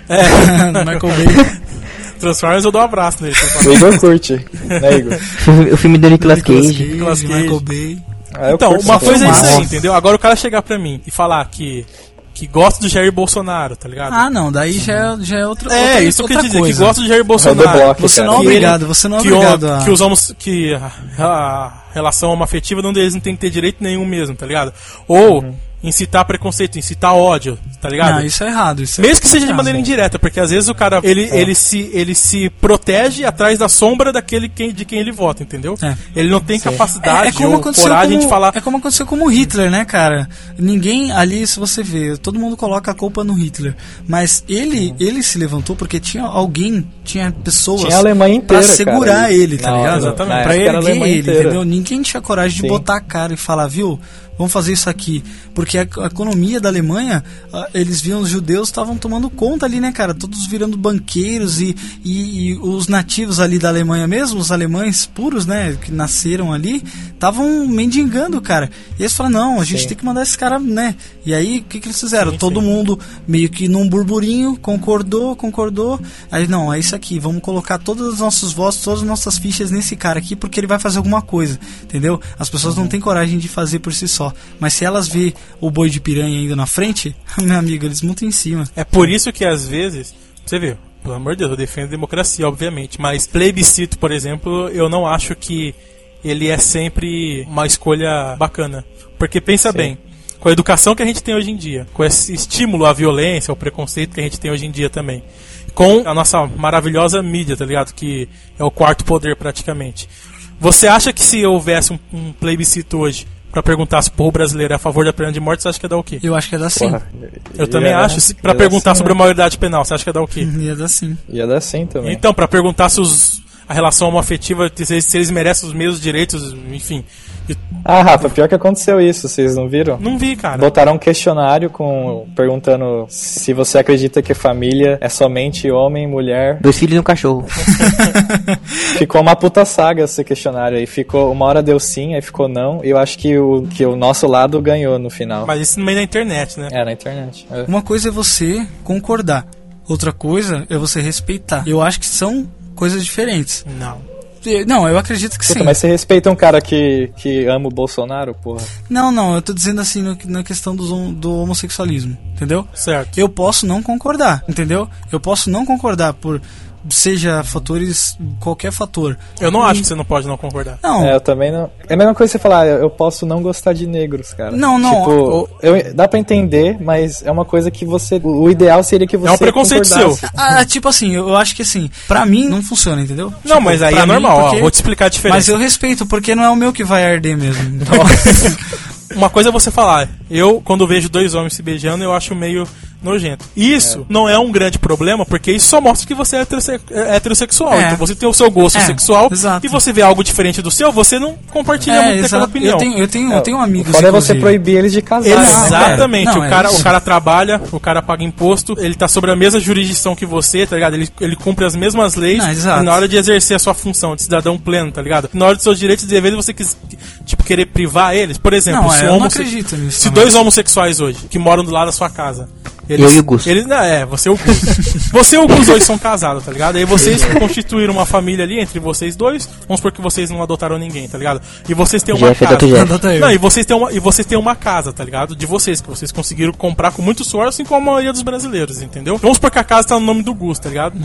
É, [LAUGHS] Michael Bay. [LAUGHS] Transformers eu dou um abraço nele. O Igor curte, né, Igor? [LAUGHS] O filme do Nicolas Cage. Nicolas Cage. Michael Bay. Ah, Então, uma coisa é isso aí, entendeu? Agora o cara chegar pra mim e falar que, que gosta do Jair Bolsonaro, tá ligado? Ah, não, daí já é, já é outra, é, outra, isso que eu quis dizer, coisa. que gosta do Jair É Bolsonaro. Você não é Que ele- obrigado, você não é que, obrigado o, a... que os homos que a, a relação homoafetiva não deles não tem que ter direito nenhum mesmo, tá ligado? Ou incitar preconceito, incitar ódio, tá ligado? Não, isso é errado. Isso é Mesmo que seja de maneira indireta, porque às vezes o cara ele, ele, se, ele se protege atrás da sombra daquele quem, de quem ele vota, entendeu? É. Ele não tem capacidade ou aconteceu coragem como- de falar. É como aconteceu com o Hitler, né, cara? Ninguém ali, se você vê, todo mundo coloca a culpa no Hitler. Mas ele, ele se levantou porque tinha alguém, tinha pessoas Tinha a Alemanha inteira, pra segurar cara. ele, tá hora, ligado? exatamente. Pra erguer ele, inteira. entendeu? Ninguém tinha coragem de Sim. botar a cara e falar, viu? Vamos fazer isso aqui. Porque a, a economia da Alemanha, ah, eles viam os judeus estavam tomando conta ali, né, cara? Todos virando banqueiros e, e, e os nativos ali da Alemanha mesmo, os alemães puros, né, que nasceram ali, estavam mendigando, cara. E eles falaram, não, a gente Sim. tem que mandar esse cara, né? E aí, o que, que eles fizeram? Sim, Todo sim. mundo meio que num burburinho, concordou, concordou. Aí, não, é isso aqui, vamos colocar todos os nossos votos, todas as nossas fichas nesse cara aqui, porque ele vai fazer alguma coisa, entendeu? As pessoas Uhum. não têm coragem de fazer por si só. Mas se elas vê o boi de piranha indo na frente, [LAUGHS] meu amigo, eles montam em cima. É por isso que às vezes, você vê, pelo amor de Deus, eu defendo a democracia, obviamente, mas plebiscito, por exemplo, eu não acho que ele é sempre uma escolha bacana. Porque pensa bem, com a educação que a gente tem hoje em dia, com esse estímulo à violência, ao preconceito que a gente tem hoje em dia também, com a nossa maravilhosa mídia, tá ligado? Que é o quarto poder praticamente. Você acha que se houvesse um, um plebiscito hoje pra perguntar se o povo brasileiro é a favor da pena de morte, você acha que ia dar o quê? Eu acho que ia dar sim. Porra, Eu também ia- acho. Se, pra perguntar sim, sobre a né? maioridade penal, você acha que ia dar o quê? [LAUGHS] Ia dar sim. Ia dar sim também. Então, pra perguntar se os a relação homoafetiva, se eles, se eles merecem os mesmos direitos, enfim. Ah, Rafa, pior que aconteceu isso, vocês não viram? não vi, cara. Botaram um questionário com perguntando se você acredita que família é somente homem, mulher. Dois filhos e um cachorro. [LAUGHS] Ficou uma puta saga esse questionário aí. Ficou uma hora deu sim, aí ficou não. E eu acho que o que o nosso lado ganhou no final. Mas isso no meio da internet, né? É na internet. É. Uma coisa é você concordar, outra coisa é você respeitar. Eu acho que são coisas diferentes. Não. Não, eu acredito que Puta, sim. mas você respeita um cara que, que ama o Bolsonaro, porra? Não, não, eu tô dizendo assim no- na questão do, do homossexualismo, entendeu? Certo. Eu posso não concordar, entendeu? Eu posso não concordar por seja fatores, qualquer fator. Eu não acho que você não pode não concordar. Não, É, eu também não. É a mesma coisa que você falar, eu posso não gostar de negros, cara. Não, não, Tipo, eu, dá pra entender, mas é uma coisa que você. O ideal seria que você. É um preconceito concordasse. Ah, tipo assim, eu acho que assim, pra mim não funciona, entendeu? Não, Tipo, mas aí é normal, ó, porque- vou te explicar a diferença. Mas eu respeito, porque não é o meu que vai arder mesmo. Então, [LAUGHS] Uma coisa é você falar, eu, quando vejo dois homens se beijando, eu acho meio nojento. Isso não é um grande problema, porque isso só mostra que você é, é heterossexual. É. Então você tem o seu gosto É, sexual exato. e você vê algo diferente do seu, você não compartilha é, muito daquela opinião. Eu tenho, eu tenho, eu tenho amigos. Foda é você proibir eles de casar. né? Exatamente, Não, o, é cara, o cara trabalha, o cara paga imposto, ele tá sobre a mesma jurisdição que você, tá ligado? Ele, ele cumpre as mesmas leis Não, e na hora de exercer a sua função de cidadão pleno, tá ligado? Na hora dos seus direitos e deveres, você quis, tipo, querer privar eles. Por exemplo, Não, se, é, eu não homosse- acredito nisso se dois homossexuais hoje, que moram do lado da sua casa, Eu e o Gus. Eles, não, é, você e o Gus. [LAUGHS] você e o Gus dois são casados, tá ligado? Aí vocês constituíram uma família ali entre vocês dois. Vamos supor que vocês não adotaram ninguém, tá ligado? E vocês têm uma Jeff casa. adota o Jeff. Adota eu. Não, e vocês têm uma, e vocês têm uma casa, tá ligado? De vocês, que vocês conseguiram comprar com muito suor, assim como a maioria dos brasileiros, entendeu? Vamos supor que a casa tá no nome do Gus, tá ligado?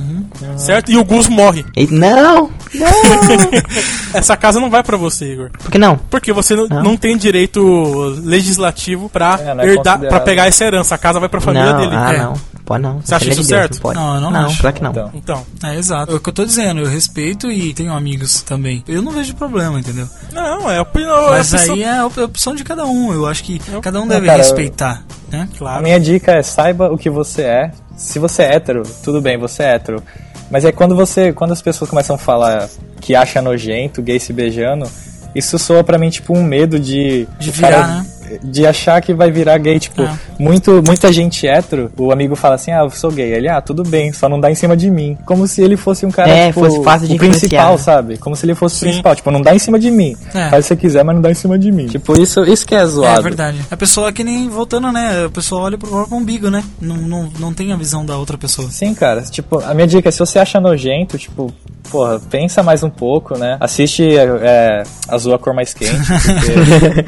Certo? E o Gus morre. E, não! [LAUGHS] Essa casa não vai pra você, Igor. Por que não? Porque você não, Não. não tem direito legislativo pra É, não é herdar, pra pegar essa herança. A casa vai pra família não, dele. ah, É. não. Pode não. Você acha Pelo isso de Deus, certo? Não, pode. Não, eu não não acho. claro que não. Então. Então. É, exato. É o que eu tô dizendo, eu respeito e tenho amigos também. Eu não vejo problema, entendeu? Não, é a opinião. Mas é a opção- aí é a op- a opção de cada um. Eu acho que cada um Não, deve cara, eu- respeitar, né? A Claro. minha dica é saiba o que você é. Se você é hétero, tudo bem, você é hétero. Mas é quando você. Quando as pessoas começam a falar que acha nojento, gay se beijando, isso soa pra mim tipo um medo de. De virar, né? De achar que vai virar gay, tipo, É. muito, muita gente hétero, o amigo fala assim, ah, eu sou gay. Ele, ah, tudo bem, só não dá em cima de mim. Como se ele fosse um cara, É, tipo, fosse fácil de o principal, influenciar. sabe? Como se ele fosse o principal. Tipo, não dá em cima de mim. É. Faz o que você quiser, mas não dá em cima de mim. Tipo, isso, isso que é zoado. É verdade. A pessoa que nem voltando, né? A pessoa olha pro próprio umbigo, né? Não, não, não tem a visão da outra pessoa. Sim, cara. Tipo, a minha dica é se você acha nojento, tipo, porra, pensa mais um pouco, né? Assiste é, Azul a cor mais quente. [LAUGHS] porque-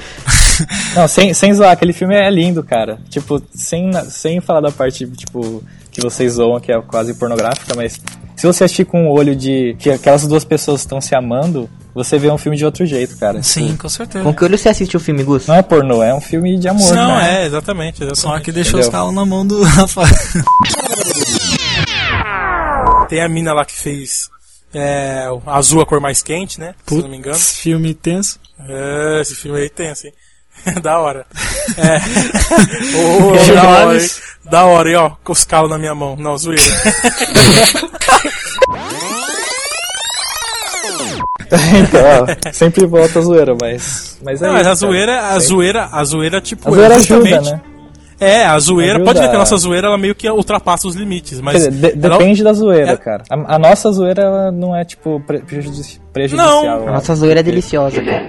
Não, sem, sem zoar, aquele filme é lindo, cara. Tipo, sem, sem falar da parte, tipo, que vocês zoam, que é quase pornográfica, mas se você assistir com o olho de que aquelas duas pessoas estão se amando, você vê um filme de outro jeito, cara. Sim, Tipo, com certeza. Com que olho você assiste o filme, Gus? Não é pornô, é um filme de amor, Não, né? é, exatamente. exatamente. Só que deixou Entendeu? os calos na mão do Rafael. [LAUGHS] Tem a mina lá que fez é, Azul a cor mais quente, né? Se eu não me engano. Putz, filme tenso. É, esse filme aí tem, assim. [LAUGHS] da hora. [LAUGHS] É. Ô, [LAUGHS] Que da hora, hein? Da hora, e ó, com os calos na minha mão. Não, zoeira. então, ó, sempre volta a zoeira, mas. Mas é Não, mas isso, a zoeira, cara. a zoeira, a zoeira, tipo, A zoeira é ajuda, justamente- né? É, a zoeira, Ajuda. pode ver que a nossa zoeira ela meio que ultrapassa os limites, mas Quer dizer, de- ela- depende da zoeira, é- cara. A, a nossa zoeira ela não é, tipo, pre- prejudici- prejudicial. Não. eu A nossa zoeira é deliciosa, cara.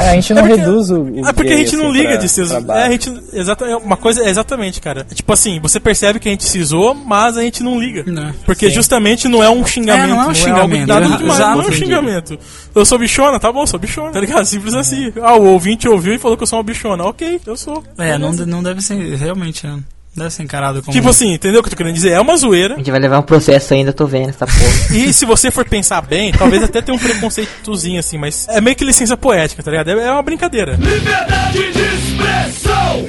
É, a gente não É porque- reduz o, o É porque a gente não liga pra- de ser pra zo- baixo. É, a gente. Exata, é uma coisa, é exatamente, cara. É Tipo assim, você percebe que a gente se zoa, mas a gente não liga. Não. Porque justamente não é um xingamento. É, não é um xingamento, nada é- demais, não é um xingamento. Eu sou bichona, tá bom, sou bichona. Tá ligado? Simples assim. Ah, o ouvinte ouviu e falou que eu sou uma bichona. Ok, eu sou. É, não, não deve ser, realmente, né? Deve ser encarado como... Tipo assim, entendeu o que eu tô querendo dizer? É uma zoeira. A gente vai levar um processo ainda, tô vendo essa porra. [LAUGHS] E se você for pensar bem, talvez até tenha um preconceitozinho assim, mas é meio que licença poética, tá ligado? É é uma brincadeira. Liberdade de expressão!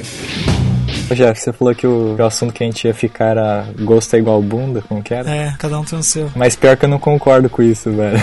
Ô, Jeff, você falou que o, que o assunto que a gente ia ficar era gosto é igual bunda, como que era? É, cada um tem o seu. Mas pior que eu não concordo com isso, velho.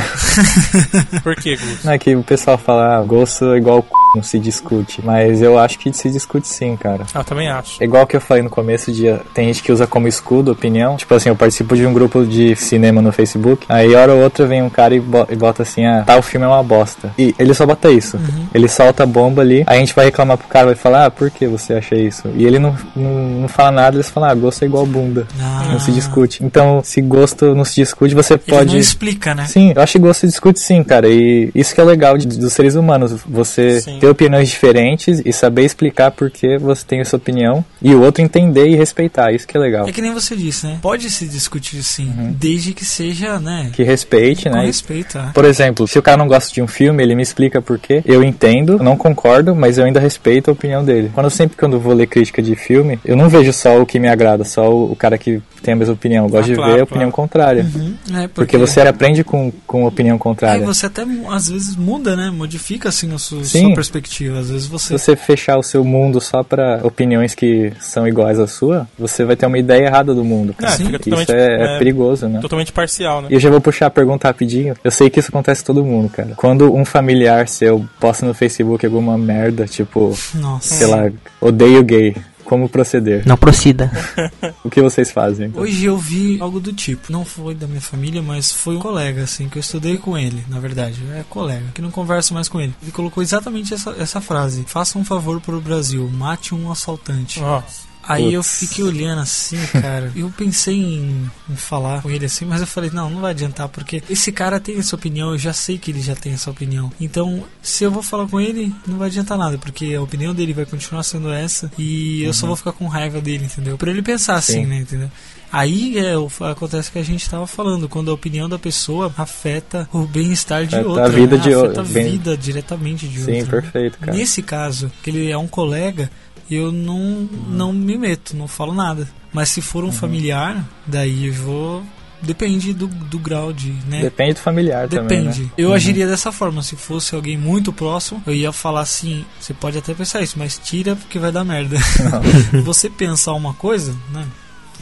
Por quê, Gus? Não é que o pessoal fala, ah, gosto é igual c... não se discute. Mas eu acho que se discute sim, cara. Ah, eu também acho. É igual que eu falei no começo, de, tem gente que usa como escudo opinião. Tipo assim, eu participo de um grupo de cinema no Facebook. Aí, hora ou outra, vem um cara e bo- e bota assim: ah, tal filme é uma bosta. E ele só bota isso. Ele solta a bomba ali. Aí a gente vai reclamar pro cara, vai falar: ah, por que você acha isso? E ele não, não, não fala nada, eles falam: ah, gosto é igual bunda. Ah. Não se discute. Então, se gosto não se discute, você Ele pode. não explica, né? Sim, eu acho que gosto se discute sim, cara. E isso que é legal de- dos seres humanos. Você Sim. Ter opiniões diferentes e saber explicar por que você tem essa opinião. E o outro entender e respeitar. Isso que é legal. É que nem você disse, né? Pode se discutir sim, Uhum. desde que seja, né? Que respeite, Com né? respeito, é. Por exemplo, se o cara não gosta de um filme, ele me explica por quê. Eu entendo, não concordo, mas eu ainda respeito a opinião dele. Quando eu sempre quando eu vou ler crítica de filme, eu não vejo só o que me agrada, só o, o cara que tem a mesma opinião. Eu gosto Ah, de claro, ver a claro. opinião contrária. Uhum. É, Porque você aprende com, com opinião contrária. você até às vezes muda, né? Modifica assim a sua, sua perspectiva. Às vezes Se você. você fechar o seu mundo só pra opiniões que são iguais à sua, você vai ter uma ideia errada do mundo. cara. É, fica Isso totalmente- é, é é, perigoso, né? Totalmente parcial, né? E eu já vou puxar a pergunta rapidinho. Eu sei que isso acontece com todo mundo, cara. Quando um familiar seu posta no Facebook alguma merda, tipo, Nossa. sei lá, odeio gay, como proceder? Não proceda. [LAUGHS] O que vocês fazem? Hoje eu vi algo do tipo. Não foi da minha família, mas foi um colega, assim, que eu estudei com ele, na verdade. É colega, que não converso mais com ele. Ele colocou exatamente essa, essa frase: Faça um favor pro Brasil, mate um assaltante. Nossa. Aí eu fiquei olhando assim, cara. [LAUGHS] Eu pensei em, em falar com ele assim, mas eu falei, não, não vai adiantar, porque esse cara tem essa opinião, eu já sei que ele já tem essa opinião. Então, se eu vou falar com ele, não vai adiantar nada, porque a opinião dele vai continuar sendo essa e eu só vou ficar com raiva dele, entendeu? Pra ele pensar assim, Sim. né, entendeu? Aí é, o- acontece o que a gente estava falando, quando a opinião da pessoa afeta o bem-estar de outra, a vida né? de o- afeta a bem- vida diretamente de Sim, outra. né? perfeito, cara. Nesse caso, que ele é um colega, eu não, não me meto, não falo nada. Mas se Uhum. for um familiar, daí eu vou. Depende do, do grau de. Né? Depende do familiar também, Depende. né? Eu Uhum. agiria dessa forma. Se fosse alguém muito próximo, eu ia falar assim: você pode até pensar isso, mas tira porque vai dar merda. [LAUGHS] você pensar uma coisa, né?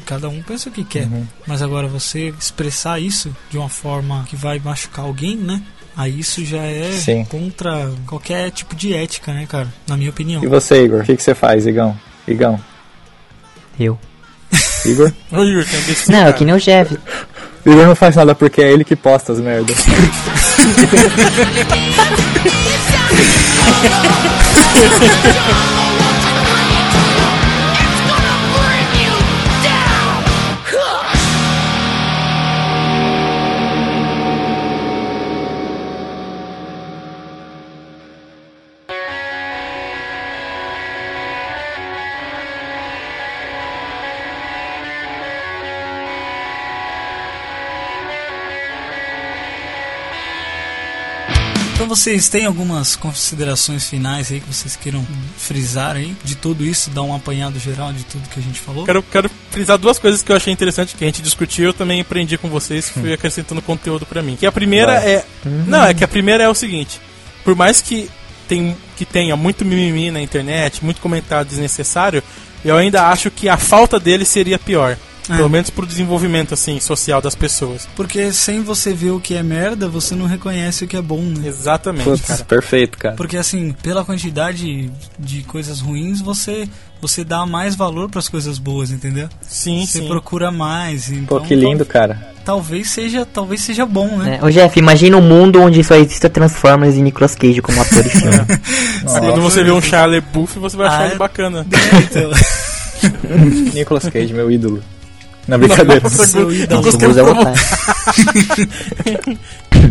Cada um pensa o que quer. Uhum. Mas agora você expressar isso de uma forma que vai machucar alguém, né? Aí isso já é Sim. contra qualquer tipo de ética, né, cara? Na minha opinião. E você, Igor? O que, que você faz, Igão? Igão? Eu. [LAUGHS] Igor? Ô, Yuri, tem um desse Não, é cara. que nem o Jeff. Igor não faz nada porque é ele que posta as merdas. [LAUGHS] Então vocês têm algumas considerações finais aí que vocês queiram frisar aí de tudo isso, dar um apanhado geral de tudo que a gente falou? Quero, quero frisar duas coisas que eu achei interessante que a gente discutiu eu também aprendi com vocês, que fui acrescentando conteúdo pra mim. Que a primeira Vai. é. Não, é que a primeira é o seguinte: por mais que, tem, que tenha muito mimimi na internet, muito comentário desnecessário, eu ainda acho que a falta dele seria pior. É. Pelo menos pro desenvolvimento assim social das pessoas. Porque sem você ver o que é merda, você não reconhece o que é bom, né? Exatamente, Putz, cara. perfeito, cara. Porque assim, pela quantidade de coisas ruins, você você dá mais valor para as coisas boas, entendeu? Sim, você sim. procura mais. Então, Pô, que lindo, cara. tal- Talvez seja, talvez seja bom, né? É. Ô Jeff, imagina um mundo onde só exista Transformers e Nicolas Cage como ator e filme. [LAUGHS] Quando você vê um Charlie Buff, você vai achar Ah, ele é? bacana. [LAUGHS] Então, [LAUGHS] Nicolas Cage, meu ídolo. Na brincadeira. Nossa, otário. [LAUGHS]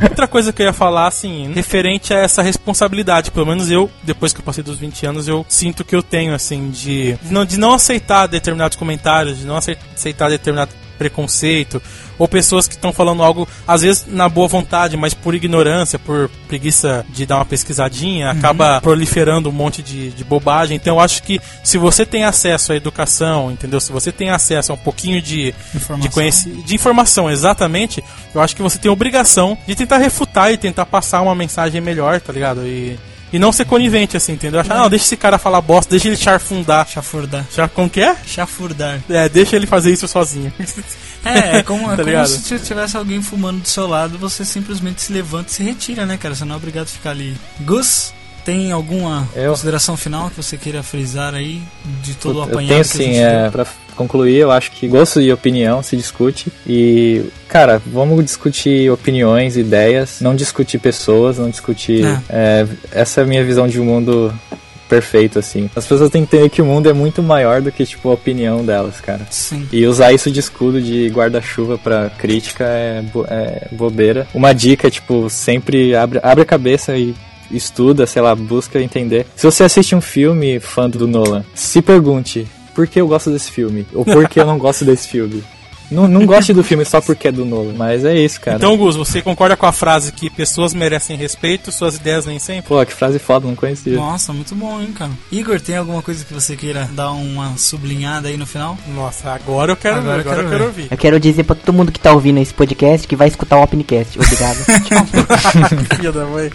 Outra coisa que eu ia falar, assim, referente a essa responsabilidade, pelo menos eu, depois que eu passei dos 20 anos, eu sinto que eu tenho, assim, de, não, de não aceitar determinados comentários, de não acei- aceitar determinado preconceito, ou pessoas que estão falando algo, às vezes na boa vontade, mas por ignorância, por preguiça de dar uma pesquisadinha, acaba proliferando um monte de, de bobagem. Então eu acho que se você tem acesso à educação, entendeu? Se você tem acesso a um pouquinho de, de, Informação. conheci- de informação, exatamente, eu acho que você tem a obrigação de tentar refutar e tentar passar uma mensagem melhor, tá ligado? E, e não ser conivente, assim, entendeu? Achar, não, deixa esse cara falar bosta, deixa ele charfundar. chafurdar. Char, como que é? Chafurdar. É, deixa ele fazer isso sozinho. [LAUGHS] É, é como, [LAUGHS] é Tá como se tivesse alguém fumando do seu lado, você simplesmente se levanta e se retira, né, cara? Você não é obrigado a ficar ali. Gus, tem alguma Eu? consideração final que você queira frisar aí de todo o Eu apanhado tenho que a sim, gente é, pra concluir, eu acho que gosto e opinião se discute. E, cara, vamos discutir opiniões, ideias, não discutir pessoas, não discutir. é, essa é a minha visão de um mundo perfeito, assim. As pessoas têm que entender que o mundo é muito maior do que, tipo, a opinião delas, cara. Sim. E usar isso de escudo de guarda-chuva pra crítica é, bo- é bobeira. Uma dica, tipo, sempre abre, abre a cabeça e estuda, sei lá, busca entender. Se você assiste um filme fã do Nolan, se pergunte por que eu gosto desse filme? Ou por que eu não gosto desse filme? Não, não goste do filme só porque é do Nolan, mas é isso, cara. Então, Gus, você concorda com a frase que pessoas merecem respeito, suas ideias nem sempre? Pô, que frase foda, não conhecia. Nossa, muito bom, hein, cara. Igor, tem alguma coisa que você queira dar uma sublinhada aí no final? Nossa, agora eu quero Agora ver, eu agora quero eu quero ver. ouvir. Eu quero dizer pra todo mundo que tá ouvindo esse podcast que vai escutar o Opencast. Obrigado. [LAUGHS] [LAUGHS] Filha da mãe.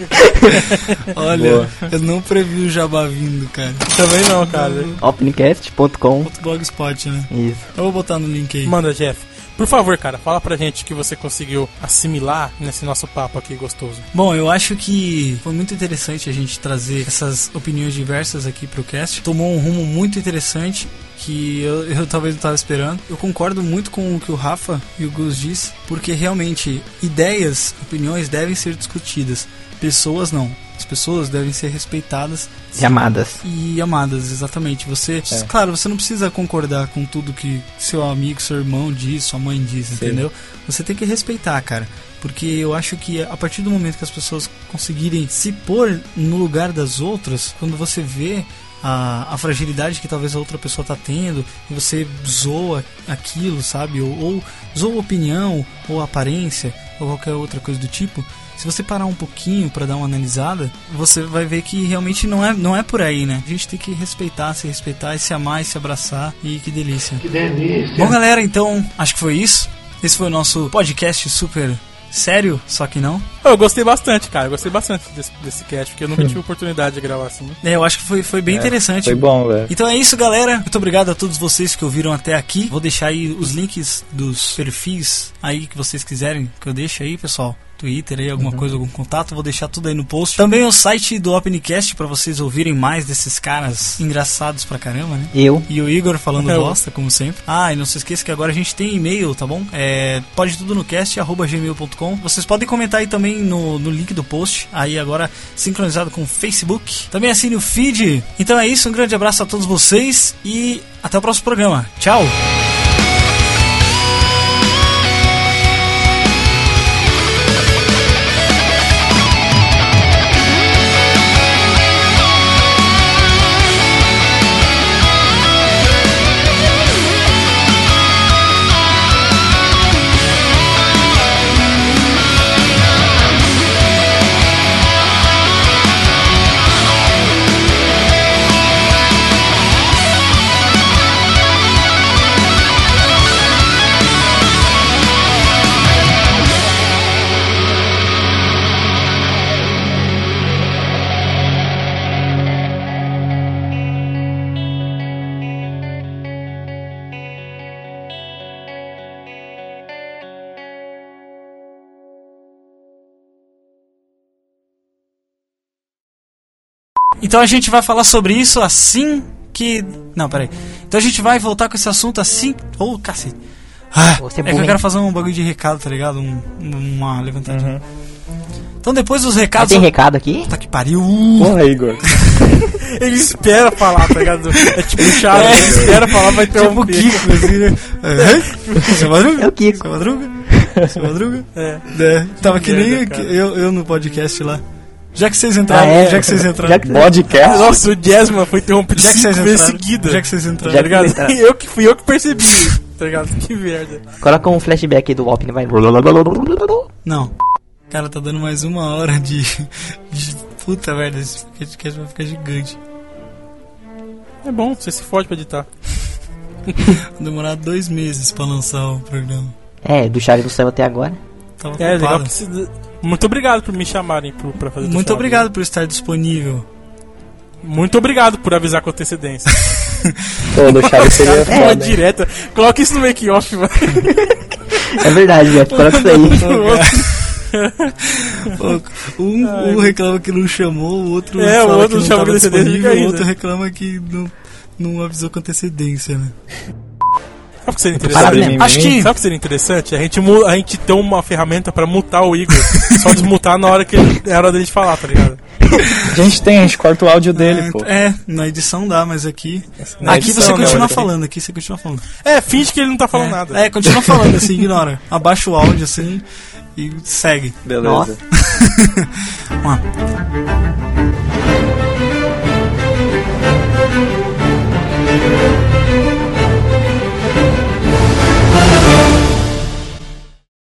[LAUGHS] Olha, Boa. eu não previ o jabá vindo, cara. Também não, cara. Opencast.com. Blogspot, né? Isso. Eu vou botar no link aí. Manda, Jeff. Por favor, cara, fala pra gente que você conseguiu assimilar nesse nosso papo aqui gostoso. Bom, eu acho que foi muito interessante a gente trazer essas opiniões diversas aqui pro cast. Tomou um rumo muito interessante que eu, eu talvez não estava esperando. Eu concordo muito com o que o Rafa e o Gus disse, porque realmente ideias, opiniões devem ser discutidas. Pessoas não. As pessoas devem ser respeitadas E amadas. e amadas, exatamente. Você, É. claro, você não precisa concordar com tudo que seu amigo, seu irmão diz, sua mãe diz, entendeu? Você tem que respeitar, cara. Porque eu acho que a partir do momento que as pessoas conseguirem se pôr no lugar das outras, quando você vê a, a fragilidade que talvez a outra pessoa tá tendo e você zoa aquilo, sabe? Ou, ou zoa opinião, ou aparência, ou qualquer outra coisa do tipo. Se você parar um pouquinho pra dar uma analisada, você vai ver que realmente não é, não é por aí, né? A gente tem que respeitar, se respeitar, e se amar e se abraçar. E que delícia. Que delícia. Bom, galera, então acho que foi isso. Esse foi o nosso podcast super sério, só que não. Eu gostei bastante, cara. Eu gostei bastante desse, desse cast, porque eu nunca tive oportunidade de gravar assim. É, eu acho que foi, foi bem É, interessante. Foi bom, velho. Então é isso, galera. Muito obrigado a todos vocês que ouviram até aqui. Vou deixar aí os links dos perfis aí que vocês quiserem que eu deixe aí, pessoal. Twitter aí, alguma coisa, algum contato, vou deixar tudo aí no post. Também o site do Opencast pra vocês ouvirem mais desses caras engraçados pra caramba, né? Eu. E o Igor falando Eu. bosta, como sempre. Ah, e não se esqueça que agora a gente tem e-mail, tá bom? É pode tudo no cast, arroba gmail.com. Vocês podem comentar aí também no, no link do post, aí agora sincronizado com o Facebook. Também assine o feed. Então é isso, um grande abraço a todos vocês e até o próximo programa. Tchau! Então a gente vai falar sobre isso assim que. Não, peraí. Então a gente vai voltar com esse assunto assim. Ô, oh, cacete. Ah, é é que eu quero fazer um bagulho de recado, tá ligado? Um, uma levantadinha. Uhum. Então depois dos Ah, recados. tem recado aqui? Puta que pariu! Porra, Igor. [LAUGHS] Ele espera falar, tá ligado? É tipo chato, É. ele espera falar, vai ter Tipo um o Kiko, assim, né? É. Seu Madruga? É o Kiko. Seu Madruga? [LAUGHS] Seu Madruga? É. É, tava que nem merda, cara. eu, eu no podcast lá. Já que vocês entraram, Ah, é? já que vocês entraram. Já que- Podcast? Nossa, o Jasmine foi interrompido Já que vocês cinco vezes entraram. seguidas. Já que vocês entraram. Tá ligado? entraram. [LAUGHS] Eu que fui eu que percebi, tá ligado? Que merda. Coloca um flashback aí do Open, vai. Não. Cara, tá dando mais uma hora de. de puta merda, esse podcast vai ficar gigante. É bom, você se fode pra editar. [LAUGHS] Vai demorar dois meses pra lançar o programa. É, do Charlie do Céu até agora. Tava É, legal que se... Muito obrigado por me chamarem pro, pra fazer Muito obrigado por estar disponível. Muito obrigado por avisar com antecedência. Pô, do Chaves seria [LAUGHS] É, foda. hein? direta. Coloca isso no make-off, mano. É verdade, Jeff. Coloca isso aí. Pô, um, um reclama que não chamou, o outro É, o outro que não tava com antecedência, o outro ainda. reclama que não, não avisou com antecedência, né? Sabe o que seria interessante? Acho que... Sabe o que seria interessante? A gente, a gente tem uma ferramenta pra mutar o Igor. só desmutar na hora que ele, é hora dele falar, tá ligado? A gente tem, a gente corta o áudio dele, é, pô. É, na edição dá, mas aqui. Na aqui edição, você continua né? falando, aqui você continua falando. É, finge que ele não tá falando é, nada. É, continua falando, assim, ignora. Abaixa o áudio assim e segue. Beleza. [LAUGHS] Vamos lá.